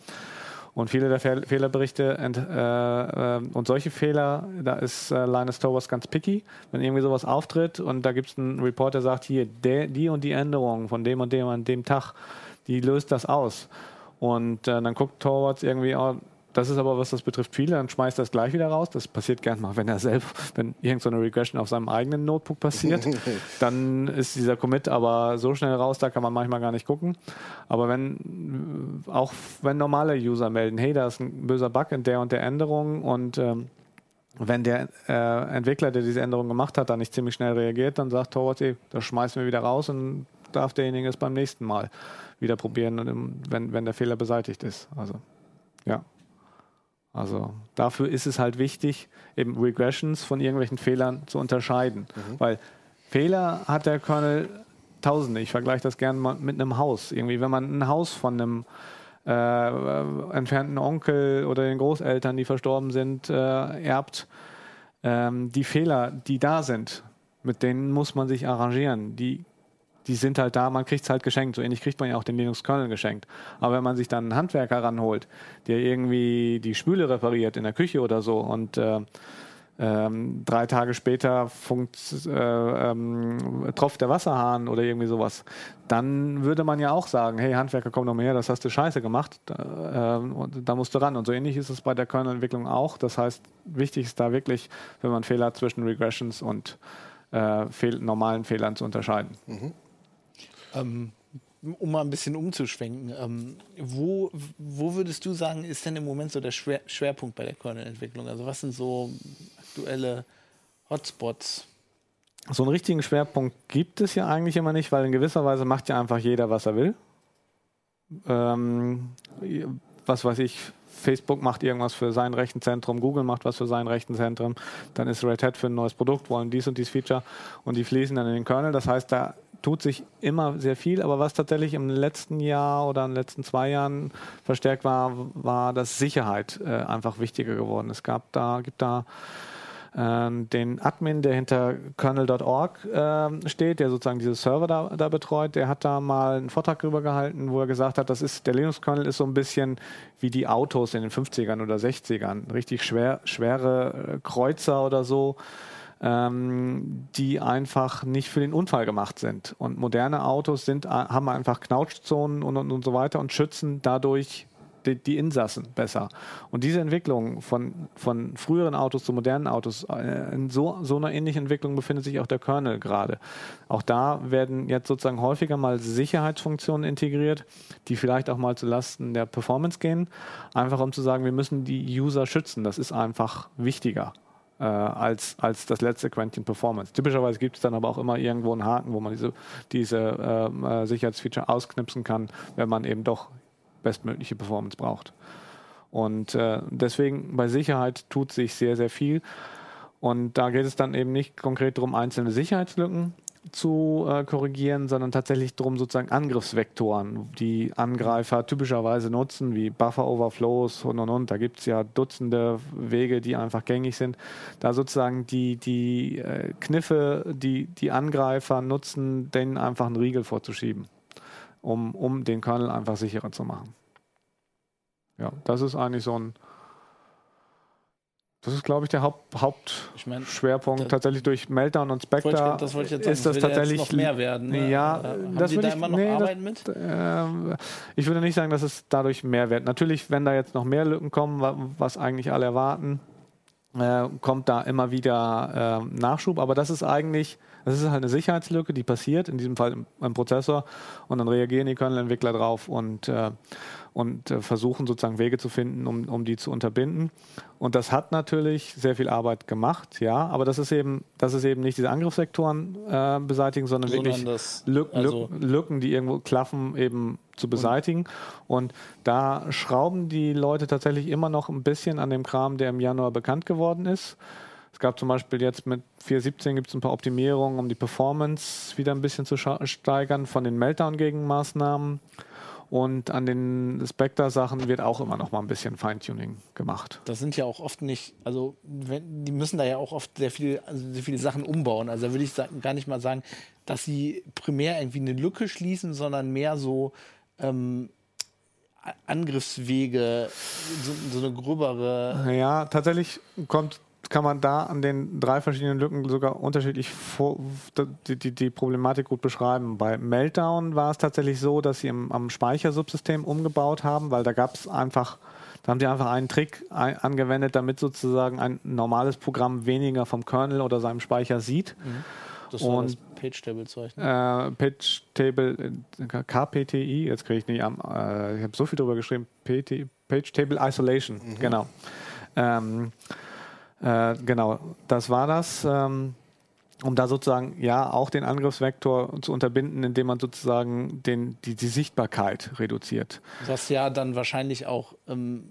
Und viele der Fehl Fehlerberichte ent, äh, äh, und solche Fehler, da ist äh, Linus Torvalds ganz picky, wenn irgendwie sowas auftritt und da gibt es einen Report, der sagt, hier, der, die und die Änderung von dem und dem an dem Tag, die löst das aus. Und äh, dann guckt Torvalds irgendwie, oh, das ist aber, was das betrifft, viele, dann schmeißt er es gleich wieder raus. Das passiert gern mal, wenn er selbst, wenn irgendeine so Regression auf seinem eigenen Notebook passiert, dann ist dieser Commit aber so schnell raus, da kann man manchmal gar nicht gucken. Aber wenn, auch wenn normale User melden, hey, da ist ein böser Bug in der und der Änderung und ähm, wenn der äh, Entwickler, der diese Änderung gemacht hat, da nicht ziemlich schnell reagiert, dann sagt Torwart, ey, das schmeißen wir wieder raus und darf derjenige es beim nächsten Mal wieder probieren, wenn, wenn der Fehler beseitigt ist. Also, ja. Also dafür ist es halt wichtig, eben Regressions von irgendwelchen Fehlern zu unterscheiden. Mhm. Weil Fehler hat der Kernel tausende. Ich vergleiche das gerne mal mit einem Haus. Irgendwie, wenn man ein Haus von einem äh, entfernten Onkel oder den Großeltern, die verstorben sind, äh, erbt, ähm, die Fehler, die da sind, mit denen muss man sich arrangieren. Die die sind halt da, man kriegt es halt geschenkt. So ähnlich kriegt man ja auch den Linux-Kernel geschenkt. Aber wenn man sich dann einen Handwerker ranholt, der irgendwie die Spüle repariert in der Küche oder so und äh, ähm, drei Tage später funkt, äh, ähm, tropft der Wasserhahn oder irgendwie sowas, dann würde man ja auch sagen, hey Handwerker, komm doch mal her, das hast du scheiße gemacht, da, äh, und da musst du ran. Und so ähnlich ist es bei der Kernelentwicklung auch. Das heißt, wichtig ist da wirklich, wenn man Fehler zwischen Regressions und äh, fehl normalen Fehlern zu unterscheiden. Mhm. Ähm, um mal ein bisschen umzuschwenken, ähm, wo, wo würdest du sagen, ist denn im Moment so der Schwer Schwerpunkt bei der Kernel-Entwicklung? Also was sind so aktuelle Hotspots? So einen richtigen Schwerpunkt gibt es ja eigentlich immer nicht, weil in gewisser Weise macht ja einfach jeder, was er will. Ähm, was weiß ich, Facebook macht irgendwas für sein Rechenzentrum, Google macht was für sein Rechenzentrum, dann ist Red Hat für ein neues Produkt, wollen dies und dies Feature und die fließen dann in den Kernel. Das heißt, da tut sich immer sehr viel, aber was tatsächlich im letzten Jahr oder in den letzten zwei Jahren verstärkt war, war, dass Sicherheit äh, einfach wichtiger geworden ist. Es gab da, gibt da ähm, den Admin, der hinter kernel.org äh, steht, der sozusagen diese Server da, da, betreut, der hat da mal einen Vortrag darüber gehalten, wo er gesagt hat, das ist, der Linux-Kernel ist so ein bisschen wie die Autos in den 50ern oder 60ern. Richtig schwer, schwere äh, Kreuzer oder so ähm, die einfach nicht für den Unfall gemacht sind. Und moderne Autos sind, äh, haben einfach Knautschzonen und, und, und so weiter und schützen dadurch die, die, Insassen besser. Und diese Entwicklung von, von früheren Autos zu modernen Autos, äh, in so, so einer ähnlichen Entwicklung befindet sich auch der Kernel gerade. Auch da werden jetzt sozusagen häufiger mal Sicherheitsfunktionen integriert, die vielleicht auch mal zu Lasten der Performance gehen, einfach um zu sagen, wir müssen die User schützen. Das ist einfach wichtiger äh, als, als das letzte Quantum Performance. Typischerweise gibt es dann aber auch immer irgendwo einen Haken, wo man diese, diese ähm, äh, Sicherheitsfeature ausknipsen kann, wenn man eben doch bestmögliche Performance braucht. Und äh, deswegen bei Sicherheit tut sich sehr, sehr viel. Und da geht es dann eben nicht konkret darum, einzelne Sicherheitslücken zu äh, korrigieren, sondern tatsächlich darum, sozusagen Angriffsvektoren, die Angreifer typischerweise nutzen, wie Buffer-Overflows und und und. Da gibt es ja Dutzende Wege, die einfach gängig sind. Da sozusagen die, die äh, Kniffe, die die Angreifer nutzen, denen einfach einen Riegel vorzuschieben, um, um den Kernel einfach sicherer zu machen. Ja, das ist eigentlich so ein das ist, glaube ich, der Haupt, Hauptschwerpunkt. Ich mein, tatsächlich durch Meltdown und Spectre wollte ich, das wollte ich jetzt sagen. ist das, das tatsächlich noch mehr werden. Ne? Ja, äh, Haben das die da ich, immer noch nee, arbeiten mit? Äh, ich würde nicht sagen, dass es dadurch mehr wird. Natürlich, wenn da jetzt noch mehr Lücken kommen, was eigentlich alle erwarten, äh, kommt da immer wieder äh, Nachschub. Aber das ist eigentlich, das ist halt eine Sicherheitslücke, die passiert, in diesem Fall im, im Prozessor. Und dann reagieren die Kernel-Entwickler drauf und äh, und äh, versuchen sozusagen Wege zu finden, um, um die zu unterbinden. Und das hat natürlich sehr viel Arbeit gemacht, ja, aber das ist eben, das ist eben nicht diese Angriffssektoren äh, beseitigen, sondern, sondern wirklich das, Lück, also Lücken, die irgendwo klaffen, eben zu beseitigen. Und da schrauben die Leute tatsächlich immer noch ein bisschen an dem Kram, der im Januar bekannt geworden ist. Es gab zum Beispiel jetzt mit 4.17 gibt es ein paar Optimierungen, um die Performance wieder ein bisschen zu steigern von den Meltdown-Gegenmaßnahmen. Und an den Spectre-Sachen wird auch immer noch mal ein bisschen Feintuning gemacht. Das sind ja auch oft nicht, also wenn, die müssen da ja auch oft sehr, viel, also sehr viele Sachen umbauen. Also da würde ich sagen, gar nicht mal sagen, dass sie primär irgendwie eine Lücke schließen, sondern mehr so ähm, Angriffswege, so, so eine gröbere. Ja, tatsächlich kommt kann man da an den drei verschiedenen Lücken sogar unterschiedlich vor, die, die, die, Problematik gut beschreiben. Bei Meltdown war es tatsächlich so, dass sie im, am Speichersubsystem umgebaut haben, weil da gab es einfach, da haben sie einfach einen Trick ein, angewendet, damit sozusagen ein normales Programm weniger vom Kernel oder seinem Speicher sieht. Mhm. Das war Und, das Page-Table-Zeug. Ne? Äh, Page-Table, äh, KPTI, jetzt kriege ich nicht am, äh, ich habe so viel drüber geschrieben, Page-Table Isolation, mhm. genau. Ähm, äh, genau, das war das. Ähm, um da sozusagen ja auch den Angriffsvektor zu unterbinden, indem man sozusagen den, die, die Sichtbarkeit reduziert. Was ja dann wahrscheinlich auch ähm,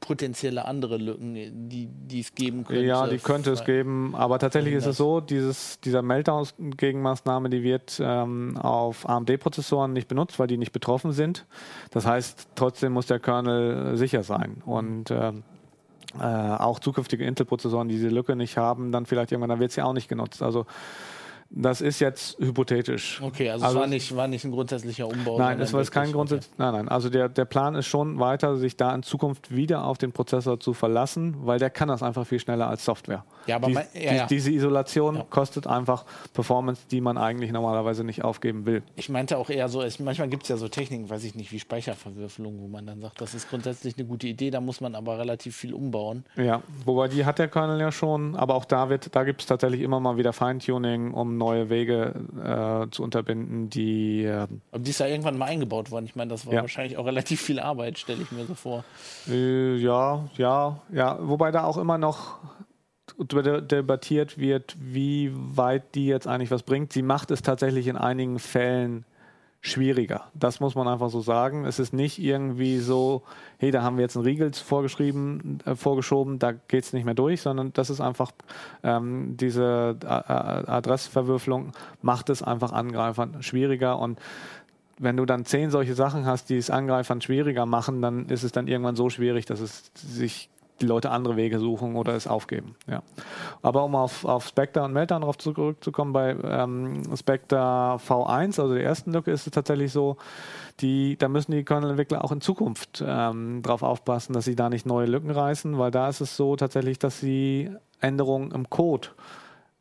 potenzielle andere Lücken, die, die es geben könnte. Ja, die könnte es geben, aber tatsächlich ist es so, dieses, dieser Meltdown-Gegenmaßnahme, die wird ähm, auf AMD-Prozessoren nicht benutzt, weil die nicht betroffen sind. Das heißt, trotzdem muss der Kernel sicher sein. Und ähm, äh, auch zukünftige Intel-Prozessoren, die diese Lücke nicht haben, dann vielleicht irgendwann, dann wird sie auch nicht genutzt. Also das ist jetzt hypothetisch. Okay, also, also es war nicht, war nicht ein grundsätzlicher Umbau. Nein, es war jetzt kein grundsätzlicher. Nein, nein. Also der, der Plan ist schon weiter, sich da in Zukunft wieder auf den Prozessor zu verlassen, weil der kann das einfach viel schneller als Software. Ja, aber die, mein, ja, ja. diese Isolation kostet einfach Performance, die man eigentlich normalerweise nicht aufgeben will. Ich meinte auch eher so, es, manchmal gibt es ja so Techniken, weiß ich nicht, wie Speicherverwürfelung, wo man dann sagt, das ist grundsätzlich eine gute Idee, da muss man aber relativ viel umbauen. Ja, wobei die hat der Kernel ja schon, aber auch da wird, da gibt es tatsächlich immer mal wieder Feintuning, um neue Wege äh, zu unterbinden, die. Äh, Aber die ist ja irgendwann mal eingebaut worden. Ich meine, das war ja. wahrscheinlich auch relativ viel Arbeit, stelle ich mir so vor. Äh, ja, ja, ja. Wobei da auch immer noch debattiert wird, wie weit die jetzt eigentlich was bringt. Sie macht es tatsächlich in einigen Fällen schwieriger. Das muss man einfach so sagen. Es ist nicht irgendwie so, hey, da haben wir jetzt einen Riegel vorgeschrieben, äh, vorgeschoben, da geht es nicht mehr durch, sondern das ist einfach ähm, diese äh, Adressverwürfelung macht es einfach Angreifern schwieriger und wenn du dann zehn solche Sachen hast, die es Angreifern schwieriger machen, dann ist es dann irgendwann so schwierig, dass es sich die Leute andere Wege suchen oder es aufgeben. Ja. Aber um auf, auf Spectre und Meltdown darauf zurückzukommen, bei ähm, Spectre V1, also der ersten Lücke, ist es tatsächlich so, die, da müssen die Kernel-Entwickler auch in Zukunft ähm, darauf aufpassen, dass sie da nicht neue Lücken reißen, weil da ist es so tatsächlich, dass sie Änderungen im Code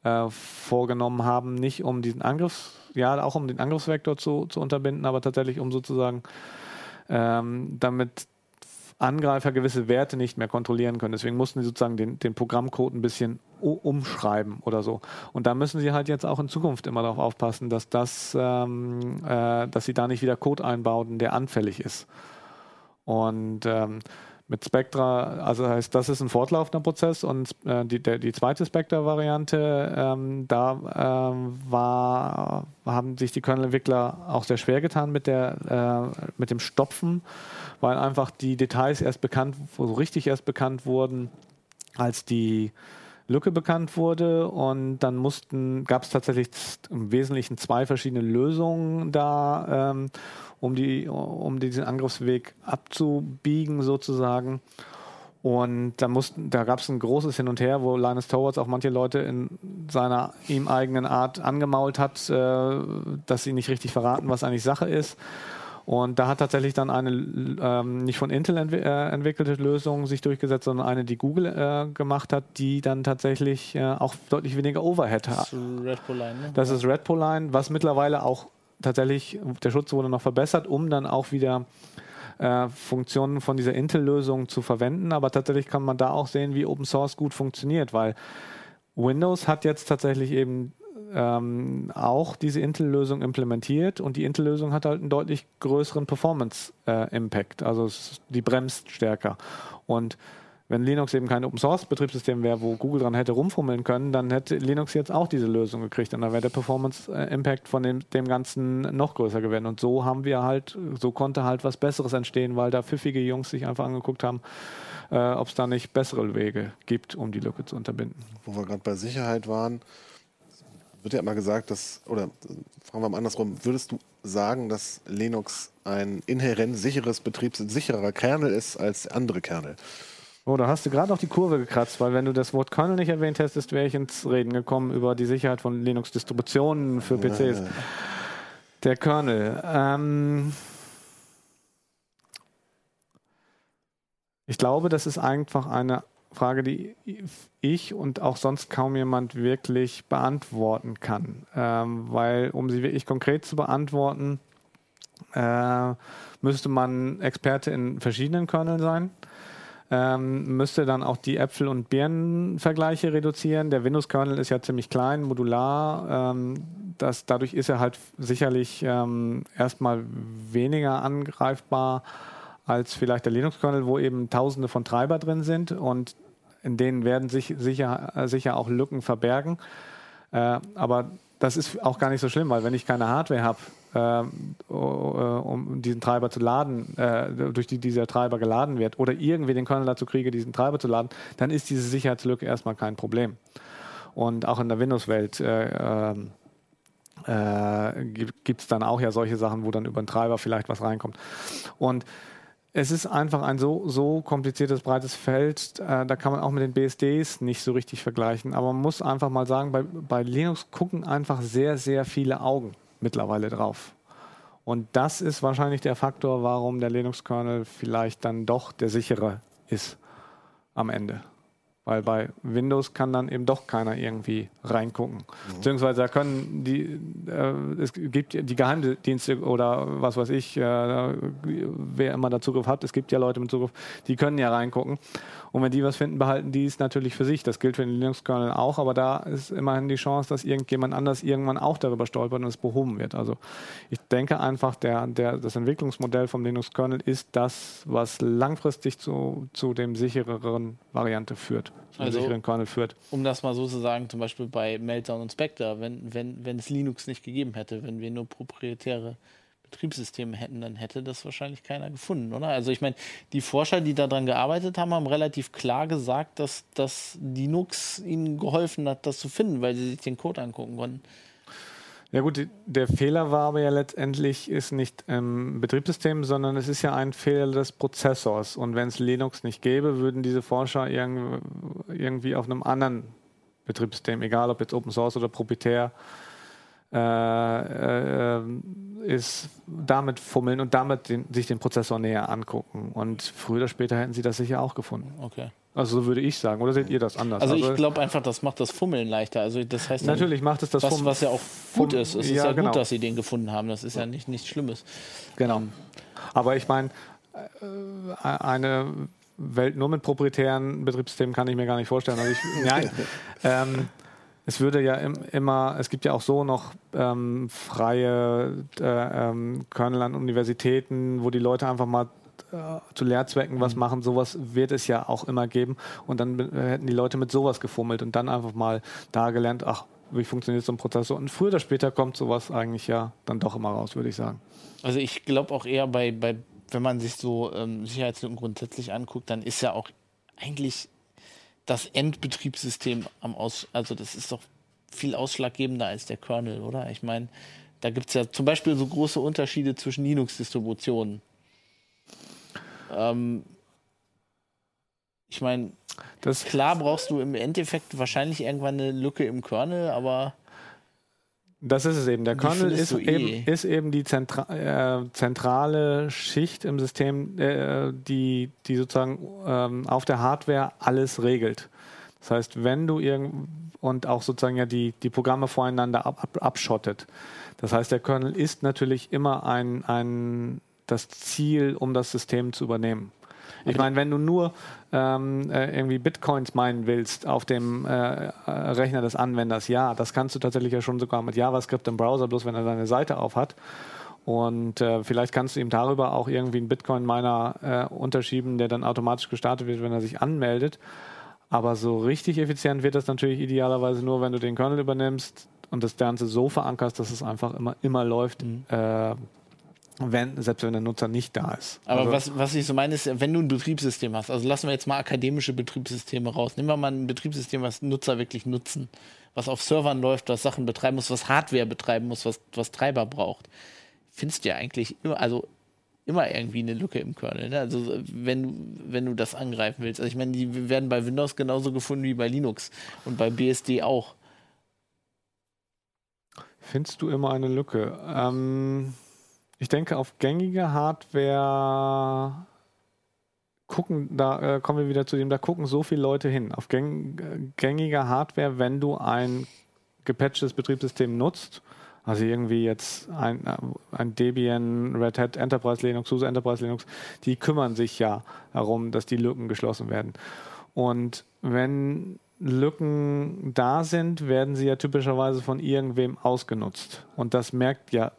äh, vorgenommen haben, nicht um diesen Angriffs, ja, auch um den Angriffsvektor zu, zu unterbinden, aber tatsächlich um sozusagen ähm, damit Angreifer gewisse Werte nicht mehr kontrollieren können. Deswegen mussten sie sozusagen den, den Programmcode ein bisschen umschreiben oder so. Und da müssen sie halt jetzt auch in Zukunft immer darauf aufpassen, dass das, ähm, äh, dass sie da nicht wieder Code einbauen, der anfällig ist. Und ähm, mit Spectra, also heißt, das ist ein fortlaufender Prozess und äh, die, der, die zweite Spectra-Variante, ähm, da ähm, war, haben sich die Kernel-Entwickler auch sehr schwer getan mit, der, äh, mit dem Stopfen weil einfach die Details erst bekannt, so richtig erst bekannt wurden, als die Lücke bekannt wurde und dann mussten, gab es tatsächlich im Wesentlichen zwei verschiedene Lösungen da, ähm, um, die, um diesen Angriffsweg abzubiegen sozusagen. Und da, mussten, da gab es ein großes Hin und Her, wo Linus Towards auch manche Leute in seiner ihm eigenen Art angemault hat, äh, dass sie nicht richtig verraten, was eigentlich Sache ist. Und da hat tatsächlich dann eine ähm, nicht von Intel entwi äh, entwickelte Lösung sich durchgesetzt, sondern eine, die Google äh, gemacht hat, die dann tatsächlich äh, auch deutlich weniger Overhead hat. Das ist Red Poline. Ne? Das ist Red Poline, was mittlerweile auch tatsächlich, der Schutz wurde noch verbessert, um dann auch wieder äh, Funktionen von dieser Intel-Lösung zu verwenden. Aber tatsächlich kann man da auch sehen, wie Open Source gut funktioniert, weil Windows hat jetzt tatsächlich eben ähm, auch diese Intel-Lösung implementiert und die Intel-Lösung hat halt einen deutlich größeren Performance-Impact. Äh, also die bremst stärker. Und wenn Linux eben kein Open Source Betriebssystem wäre, wo Google dran hätte rumfummeln können, dann hätte Linux jetzt auch diese Lösung gekriegt und dann wäre der Performance Impact von dem, dem Ganzen noch größer gewesen. Und so haben wir halt, so konnte halt was Besseres entstehen, weil da pfiffige Jungs sich einfach angeguckt haben, äh, ob es da nicht bessere Wege gibt, um die Lücke zu unterbinden. Wo wir gerade bei Sicherheit waren, wird ja immer gesagt, dass, oder fragen wir mal andersrum, würdest du sagen, dass Linux ein inhärent sicheres Betriebs sicherer Kernel ist als andere Kernel? Oh, da hast du gerade noch die Kurve gekratzt, weil wenn du das Wort Kernel nicht erwähnt hättest, wäre ich ins Reden gekommen über die Sicherheit von Linux-Distributionen für PCs. Ja, ja. Der Kernel. Ähm ich glaube, das ist einfach eine Frage, die ich und auch sonst kaum jemand wirklich beantworten kann. Ähm, weil, um sie wirklich konkret zu beantworten, äh, müsste man Experte in verschiedenen Kerneln sein. Ähm, müsste dann auch die Äpfel- und Birnenvergleiche reduzieren. Der Windows-Kernel ist ja ziemlich klein, modular. Ähm, das, dadurch ist er halt sicherlich ähm, erstmal weniger angreifbar als vielleicht der Linux-Kernel, wo eben tausende von Treiber drin sind und in denen werden sich sicher, äh, sicher auch Lücken verbergen. Äh, aber das ist auch gar nicht so schlimm, weil wenn ich keine Hardware habe, äh, um diesen Treiber zu laden, äh, durch die dieser Treiber geladen wird, oder irgendwie den Kernel dazu kriege, diesen Treiber zu laden, dann ist diese Sicherheitslücke erstmal kein Problem. Und auch in der Windows-Welt äh, ähm, äh gibt es dann auch ja solche Sachen, wo dann über den Treiber vielleicht was reinkommt. Und es ist einfach ein so, so kompliziertes, breites Feld, äh, da kann man auch mit den BSDs nicht so richtig vergleichen. Aber man muss einfach mal sagen, bei, bei Linux gucken einfach sehr, sehr viele Augen mittlerweile drauf. Und das ist wahrscheinlich der Faktor, warum der Linux-Kernel vielleicht dann doch der sichere ist am Ende. Weil bei Windows kann dann eben doch keiner irgendwie reingucken. Mhm. Beziehungsweise da können die, äh, es gibt die Geheimdienste oder was weiß ich, äh, wer immer da Zugriff hat, es gibt ja Leute mit Zugriff, die können ja reingucken. Und wenn die was finden, behalten die es natürlich für sich. Das gilt für den Linux-Kernel auch, aber da ist immerhin die Chance, dass irgendjemand anders irgendwann auch darüber stolpert und es behoben wird. Also ich denke einfach, der, der, das Entwicklungsmodell vom Linux-Kernel ist das, was langfristig zu, zu dem sichereren Variante führt. Also, sicheren Kernel führt. Um das mal so zu sagen, zum Beispiel bei Meltdown und Spectre, wenn, wenn, wenn es Linux nicht gegeben hätte, wenn wir nur proprietäre Betriebssysteme hätten, dann hätte das wahrscheinlich keiner gefunden, oder? Also ich meine, die Forscher, die daran gearbeitet haben, haben relativ klar gesagt, dass, dass Linux ihnen geholfen hat, das zu finden, weil sie sich den Code angucken konnten. Ja gut, der Fehler war aber ja letztendlich ist nicht im Betriebssystem, sondern es ist ja ein Fehler des Prozessors. Und wenn es Linux nicht gäbe, würden diese Forscher irgendwie auf einem anderen Betriebssystem, egal ob jetzt Open Source oder proprietär, äh, äh, ist damit fummeln und damit den, sich den Prozessor näher angucken. Und früher oder später hätten sie das sicher auch gefunden. Okay. Also so würde ich sagen. Oder seht ihr das anders? Also, also ich glaube einfach, das macht das Fummeln leichter. Also das heißt natürlich macht es das was, Fummeln. Was ja auch gut ist. Es ist ja, ja genau. gut, dass sie den gefunden haben. Das ist ja nicht nichts Schlimmes. Genau. Aber ich meine, äh, eine Welt nur mit proprietären Betriebssystemen kann ich mir gar nicht vorstellen. Also ich, nein, ähm, es würde ja im, immer, es gibt ja auch so noch ähm, freie äh, ähm, Kernel an Universitäten, wo die Leute einfach mal äh, zu Lehrzwecken was mhm. machen. Sowas wird es ja auch immer geben. Und dann äh, hätten die Leute mit sowas gefummelt und dann einfach mal da gelernt, ach, wie funktioniert so ein Prozessor? Und früher oder später kommt sowas eigentlich ja dann doch immer raus, würde ich sagen. Also ich glaube auch eher bei, bei, wenn man sich so ähm, Sicherheitslücken grundsätzlich anguckt, dann ist ja auch eigentlich das Endbetriebssystem am Aus, also das ist doch viel ausschlaggebender als der Kernel, oder? Ich meine, da gibt es ja zum Beispiel so große Unterschiede zwischen Linux-Distributionen. Ähm, ich meine, klar brauchst du im Endeffekt wahrscheinlich irgendwann eine Lücke im Kernel, aber das ist es eben. Der Kernel ist, eh. eben, ist eben die Zentra äh, zentrale Schicht im System, äh, die, die sozusagen ähm, auf der Hardware alles regelt. Das heißt, wenn du irgend und auch sozusagen ja die, die Programme voreinander ab, ab, abschottet. Das heißt, der Kernel ist natürlich immer ein, ein, das Ziel, um das System zu übernehmen. Ich meine, wenn du nur ähm, äh, irgendwie Bitcoins meinen willst auf dem äh, Rechner des Anwenders, ja, das kannst du tatsächlich ja schon sogar mit JavaScript im Browser, bloß wenn er deine Seite auf hat. Und äh, vielleicht kannst du ihm darüber auch irgendwie einen Bitcoin-Miner äh, unterschieben, der dann automatisch gestartet wird, wenn er sich anmeldet. Aber so richtig effizient wird das natürlich idealerweise nur, wenn du den Kernel übernimmst und das Ganze so verankerst, dass es einfach immer, immer läuft. Mhm. Wenn, selbst wenn der Nutzer nicht da ist. Aber also, was, was ich so meine, ist, wenn du ein Betriebssystem hast, also lassen wir jetzt mal akademische Betriebssysteme raus. Nehmen wir mal ein Betriebssystem, was Nutzer wirklich nutzen, was auf Servern läuft, was Sachen betreiben muss, was Hardware betreiben muss, was, was Treiber braucht. Findest du ja eigentlich immer, also immer irgendwie eine Lücke im Kernel. Ne? Also wenn, wenn du das angreifen willst. Also ich meine, die werden bei Windows genauso gefunden wie bei Linux und bei BSD auch. Findest du immer eine Lücke? Ähm, ich denke, auf gängige Hardware gucken, da äh, kommen wir wieder zu dem, da gucken so viele Leute hin. Auf gäng, gängiger Hardware, wenn du ein gepatchtes Betriebssystem nutzt, also irgendwie jetzt ein, äh, ein Debian, Red Hat Enterprise Linux, SUSE Enterprise Linux, die kümmern sich ja darum, dass die Lücken geschlossen werden. Und wenn Lücken da sind, werden sie ja typischerweise von irgendwem ausgenutzt. Und das merkt ja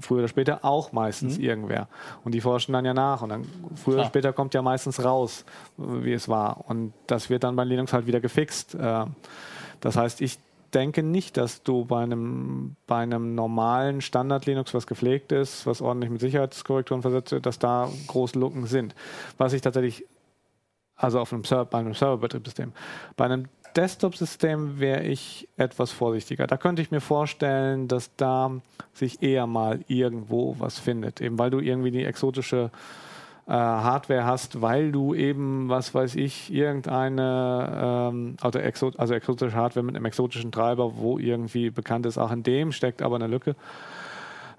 früher oder später auch meistens mhm. irgendwer. Und die forschen dann ja nach und dann früher Klar. oder später kommt ja meistens raus, wie es war. Und das wird dann bei Linux halt wieder gefixt. Äh, das heißt, ich denke nicht, dass du bei einem, bei einem normalen Standard-Linux, was gepflegt ist, was ordentlich mit Sicherheitskorrekturen versetzt wird, dass da große Lücken sind. Was ich tatsächlich, also auf einem Server, bei einem Serverbetriebssystem, bei einem Desktop-System wäre ich etwas vorsichtiger. Da könnte ich mir vorstellen, dass da sich eher mal irgendwo was findet, eben weil du irgendwie die exotische äh, Hardware hast, weil du eben, was weiß ich, irgendeine, ähm, also, exo also exotische Hardware mit einem exotischen Treiber, wo irgendwie bekannt ist, auch in dem steckt aber eine Lücke.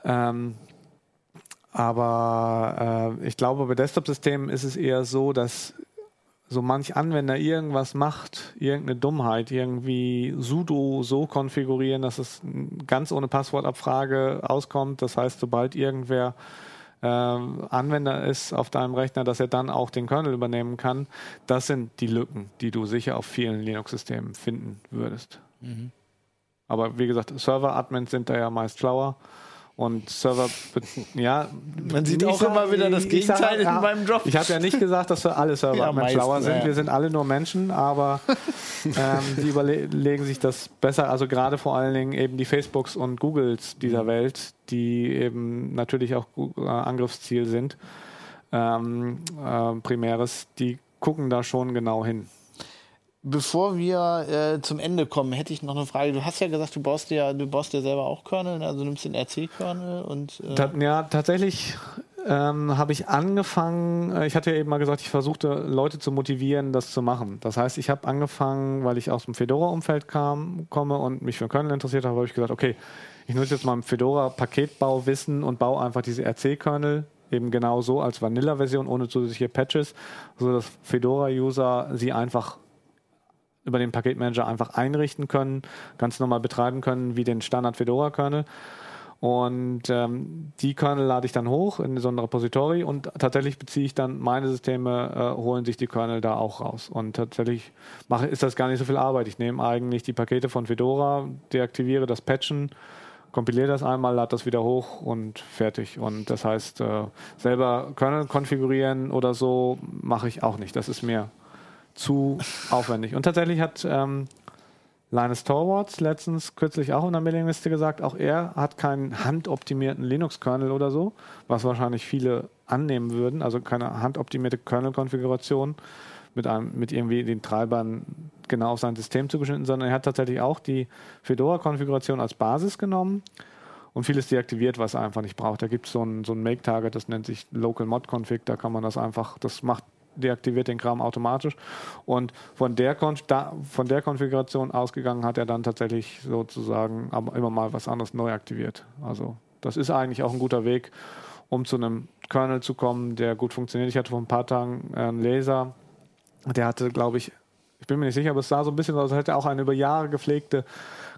Ähm, aber äh, ich glaube, bei Desktop-Systemen ist es eher so, dass so manch Anwender irgendwas macht, irgendeine Dummheit, irgendwie sudo so konfigurieren, dass es ganz ohne Passwortabfrage auskommt. Das heißt, sobald irgendwer äh, Anwender ist auf deinem Rechner, dass er dann auch den Kernel übernehmen kann. Das sind die Lücken, die du sicher auf vielen Linux-Systemen finden würdest. Mhm. Aber wie gesagt, Server-Admins sind da ja meist schlauer und Server, ja. Man sieht auch sag, immer wieder das Gegenteil sag, in meinem Job. Ich habe ja nicht gesagt, dass wir alle Server ja, schlauer sind. Ja. Wir sind alle nur Menschen, aber ähm, die überlegen sich das besser. Also gerade vor allen Dingen eben die Facebooks und Googles dieser Welt, die eben natürlich auch äh, Angriffsziel sind, ähm, äh, primäres, die gucken da schon genau hin. Bevor wir äh, zum Ende kommen, hätte ich noch eine Frage. Du hast ja gesagt, du baust ja, du baust ja selber auch Kernel, also nimmst den RC-Kernel und. Äh Ta ja, tatsächlich ähm, habe ich angefangen, äh, ich hatte ja eben mal gesagt, ich versuchte Leute zu motivieren, das zu machen. Das heißt, ich habe angefangen, weil ich aus dem Fedora-Umfeld kam, komme und mich für Kernel interessiert habe, habe ich gesagt, okay, ich nutze jetzt mal ein Fedora-Paketbauwissen und baue einfach diese RC-Kernel eben genau so als Vanilla-Version ohne zusätzliche Patches, sodass Fedora-User sie einfach über den Paketmanager einfach einrichten können, ganz normal betreiben können, wie den Standard Fedora Kernel. Und ähm, die Kernel lade ich dann hoch in so ein Repository und tatsächlich beziehe ich dann meine Systeme, äh, holen sich die Kernel da auch raus. Und tatsächlich mache, ist das gar nicht so viel Arbeit. Ich nehme eigentlich die Pakete von Fedora, deaktiviere das Patchen, kompiliere das einmal, lade das wieder hoch und fertig. Und das heißt, äh, selber Kernel konfigurieren oder so mache ich auch nicht. Das ist mir zu aufwendig. Und tatsächlich hat ähm, Linus Torvalds letztens kürzlich auch in der Mailingliste gesagt, auch er hat keinen handoptimierten Linux-Kernel oder so, was wahrscheinlich viele annehmen würden, also keine handoptimierte Kernel-Konfiguration mit, mit irgendwie den Treibern genau auf sein System zugeschnitten, sondern er hat tatsächlich auch die Fedora-Konfiguration als Basis genommen und vieles deaktiviert, was er einfach nicht braucht. Da gibt es so ein, so ein Make-Target, das nennt sich Local Mod Config, da kann man das einfach, das macht deaktiviert den Kram automatisch. Und von der, da, von der Konfiguration ausgegangen hat er dann tatsächlich sozusagen immer mal was anderes neu aktiviert. Also das ist eigentlich auch ein guter Weg, um zu einem Kernel zu kommen, der gut funktioniert. Ich hatte vor ein paar Tagen einen Laser, der hatte, glaube ich, ich bin mir nicht sicher, aber es sah so ein bisschen aus, als hätte er auch eine über Jahre gepflegte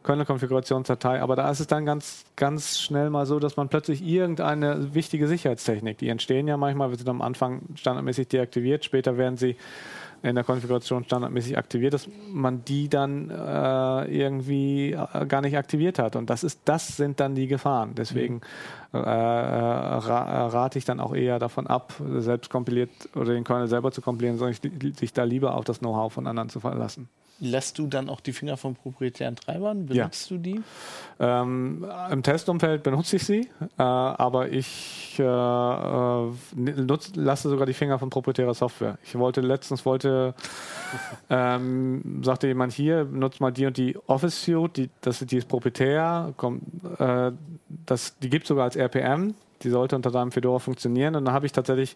Kernel-Konfigurationsdatei. Aber da ist es dann ganz, ganz schnell mal so, dass man plötzlich irgendeine wichtige Sicherheitstechnik, die entstehen ja manchmal, wir sind am Anfang standardmäßig deaktiviert, später werden sie in der Konfiguration standardmäßig aktiviert, dass man die dann äh, irgendwie äh, gar nicht aktiviert hat. Und das ist, das sind dann die Gefahren. Deswegen äh, ra rate ich dann auch eher davon ab, selbst kompiliert oder den Kernel selber zu kompilieren, sondern sich da lieber auf das Know-how von anderen zu verlassen. Lässt du dann auch die Finger von proprietären Treibern? Benutzt ja. du die? Ähm, Im Testumfeld benutze ich sie, äh, aber ich äh, äh nutz, lasse sogar die Finger von proprietärer Software. Ich wollte letztens wollte ähm, sagte jemand hier, nutzt mal die und die Office Suite, die, das, die ist proprietär, kommt, äh, das, die gibt es sogar als RPM, die sollte unter deinem Fedora funktionieren und dann habe ich tatsächlich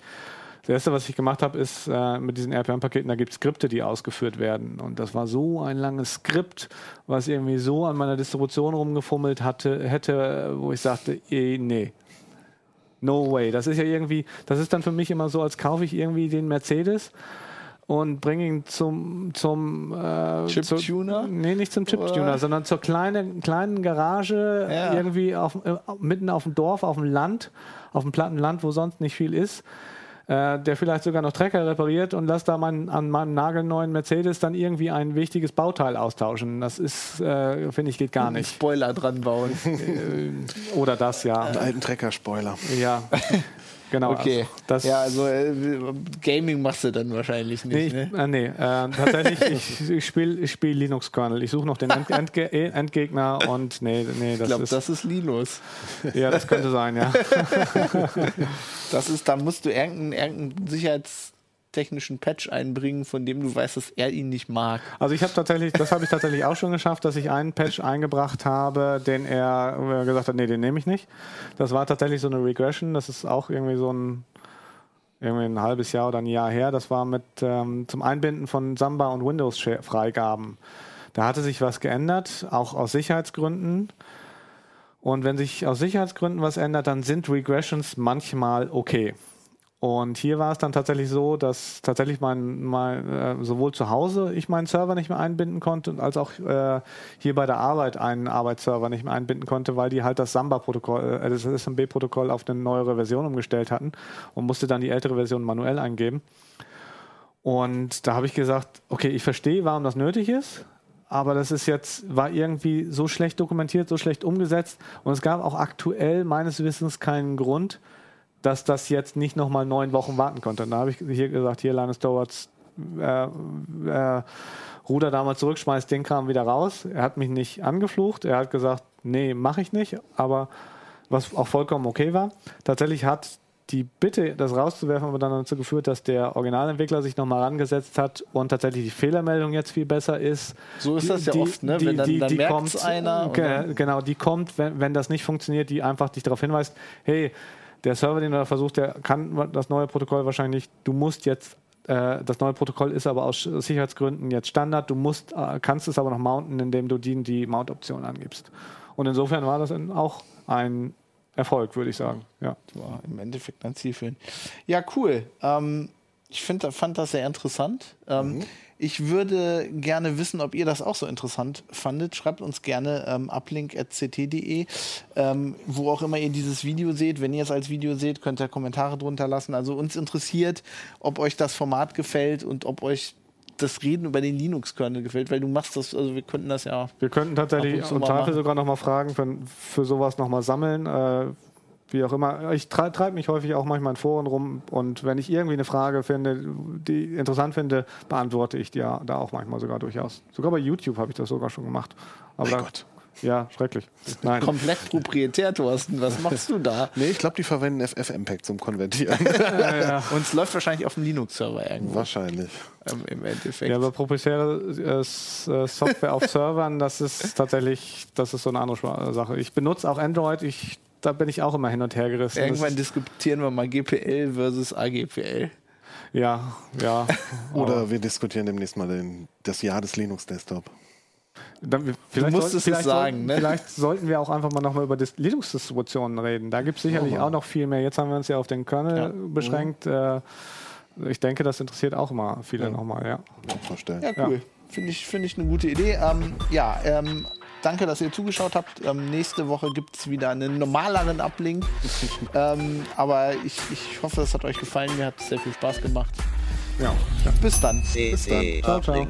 das erste, was ich gemacht habe, ist äh, mit diesen RPM-Paketen, da gibt es Skripte, die ausgeführt werden. Und das war so ein langes Skript, was irgendwie so an meiner Distribution rumgefummelt hatte, hätte, wo ich sagte, eh, nee. No way. Das ist ja irgendwie, das ist dann für mich immer so, als kaufe ich irgendwie den Mercedes und bringe ihn zum, zum äh, Chip-Tuner? Nee, nicht zum Chip-Tuner, sondern zur kleinen, kleinen Garage, ja. irgendwie auf, äh, mitten auf dem Dorf, auf dem Land, auf dem platten Land, wo sonst nicht viel ist äh, der vielleicht sogar noch Trecker repariert und lass da mein, an meinem nagelneuen Mercedes dann irgendwie ein wichtiges Bauteil austauschen. Das ist, äh, finde ich, geht gar nicht. Spoiler dran bauen. Oder das, ja. Einen alten Trecker-Spoiler. Ja. Genau. Okay. Also, ja, also äh, Gaming machst du dann wahrscheinlich nicht. Nee, ich, ne? äh, nee. Äh, tatsächlich, ich, ich spiele spiel Linux-Kernel. Ich suche noch den End Endge Endgegner und nee, nee, das ich glaube, das ist Linus. Ja, das könnte sein, ja. das ist, da musst du irgendeinen irgendein Sicherheits technischen Patch einbringen, von dem du weißt, dass er ihn nicht mag. Also ich habe tatsächlich, das habe ich tatsächlich auch schon geschafft, dass ich einen Patch eingebracht habe, den er gesagt hat, nee, den nehme ich nicht. Das war tatsächlich so eine Regression, das ist auch irgendwie so ein irgendwie ein halbes Jahr oder ein Jahr her. Das war mit ähm, zum Einbinden von Samba und Windows-Freigaben. Da hatte sich was geändert, auch aus Sicherheitsgründen. Und wenn sich aus Sicherheitsgründen was ändert, dann sind Regressions manchmal okay. Und hier war es dann tatsächlich so, dass tatsächlich mein, mein äh, sowohl zu Hause ich meinen Server nicht mehr einbinden konnte, als auch äh, hier bei der Arbeit einen Arbeitsserver nicht mehr einbinden konnte, weil die halt das Samba-Protokoll, äh, das SMB-Protokoll auf eine neuere Version umgestellt hatten und musste dann die ältere Version manuell eingeben. Und da habe ich gesagt, okay, ich verstehe, warum das nötig ist, aber das ist jetzt, war irgendwie so schlecht dokumentiert, so schlecht umgesetzt und es gab auch aktuell meines Wissens keinen Grund, dass das jetzt nicht nochmal neun Wochen warten konnte. Und da habe ich hier gesagt, hier Linus Towards äh, äh, Ruder damals zurück, schmeißt den Kram wieder raus. Er hat mich nicht angeflucht, er hat gesagt, nee, mache ich nicht, aber was auch vollkommen okay war. Tatsächlich hat die Bitte, das rauszuwerfen, aber dann dazu geführt, dass der Originalentwickler sich nochmal rangesetzt hat und tatsächlich die Fehlermeldung jetzt viel besser ist. So ist das ja oft, ne? Die, wenn dann, die, dann die merkt kommt, einer. Genau, die kommt, wenn, wenn das nicht funktioniert, die einfach dich darauf hinweist, hey, der Server, den du da versuchst, der kann das neue Protokoll wahrscheinlich, du musst jetzt äh, das neue Protokoll ist aber aus Sicherheitsgründen jetzt Standard. Du musst, äh, kannst es aber noch mounten, indem du die, die Mount-Option angibst. Und insofern war das auch ein Erfolg, würde ich sagen. Ja. War im Endeffekt ein Zielführen. Ja, cool. Ähm, ich find, fand das sehr interessant. Ähm, mhm. Ich würde gerne wissen, ob ihr das auch so interessant fandet. Schreibt uns gerne ähm, uplink.ct.de, ähm, wo auch immer ihr dieses Video seht. Wenn ihr es als Video seht, könnt ihr Kommentare drunter lassen. Also uns interessiert, ob euch das Format gefällt und ob euch das Reden über den Linux-Kernel gefällt, weil du machst das, also wir könnten das ja. Wir könnten tatsächlich im Zweifel sogar noch mal Fragen für, für sowas noch mal sammeln. Äh, wie auch immer. Ich treibe treib mich häufig auch manchmal in Foren rum und wenn ich irgendwie eine Frage finde, die interessant finde, beantworte ich die ja da auch manchmal sogar durchaus. Sogar bei YouTube habe ich das sogar schon gemacht. Aber mein Gott. Ja, schrecklich. Nein. Komplett proprietär, Thorsten. Was machst du da? Nee, ich glaube, die verwenden FFmpeg zum Konvertieren. ja, ja. Und es läuft wahrscheinlich auf dem Linux-Server irgendwo. Wahrscheinlich. Ähm, Im Endeffekt. Ja, aber proprietäre äh, Software auf Servern, das ist tatsächlich, das ist so eine andere Sache. Ich benutze auch Android. Ich da bin ich auch immer hin und her gerissen. Irgendwann diskutieren wir mal GPL versus AGPL. Ja, ja. Oder wir diskutieren demnächst mal den, das Jahr des Linux-Desktop. Dann, vielleicht du musst sollten, es vielleicht sagen. Sollten, ne? Vielleicht sollten wir auch einfach mal nochmal über Linux-Distributionen reden. Da gibt es sicherlich oh. auch noch viel mehr. Jetzt haben wir uns ja auf den Kernel ja. beschränkt. Mhm. Ich denke, das interessiert auch immer viele ja. nochmal. Ja. Ja, cool. Ja. Finde ich, find ich eine gute Idee. Ähm, ja, ähm, danke, dass ihr zugeschaut habt. Ähm, nächste Woche gibt es wieder einen normaleren Uplink. ähm, aber ich, ich hoffe, es hat euch gefallen. Mir hat es sehr viel Spaß gemacht. Ja. ja. Bis dann. Bis dann. Ciao, ciao.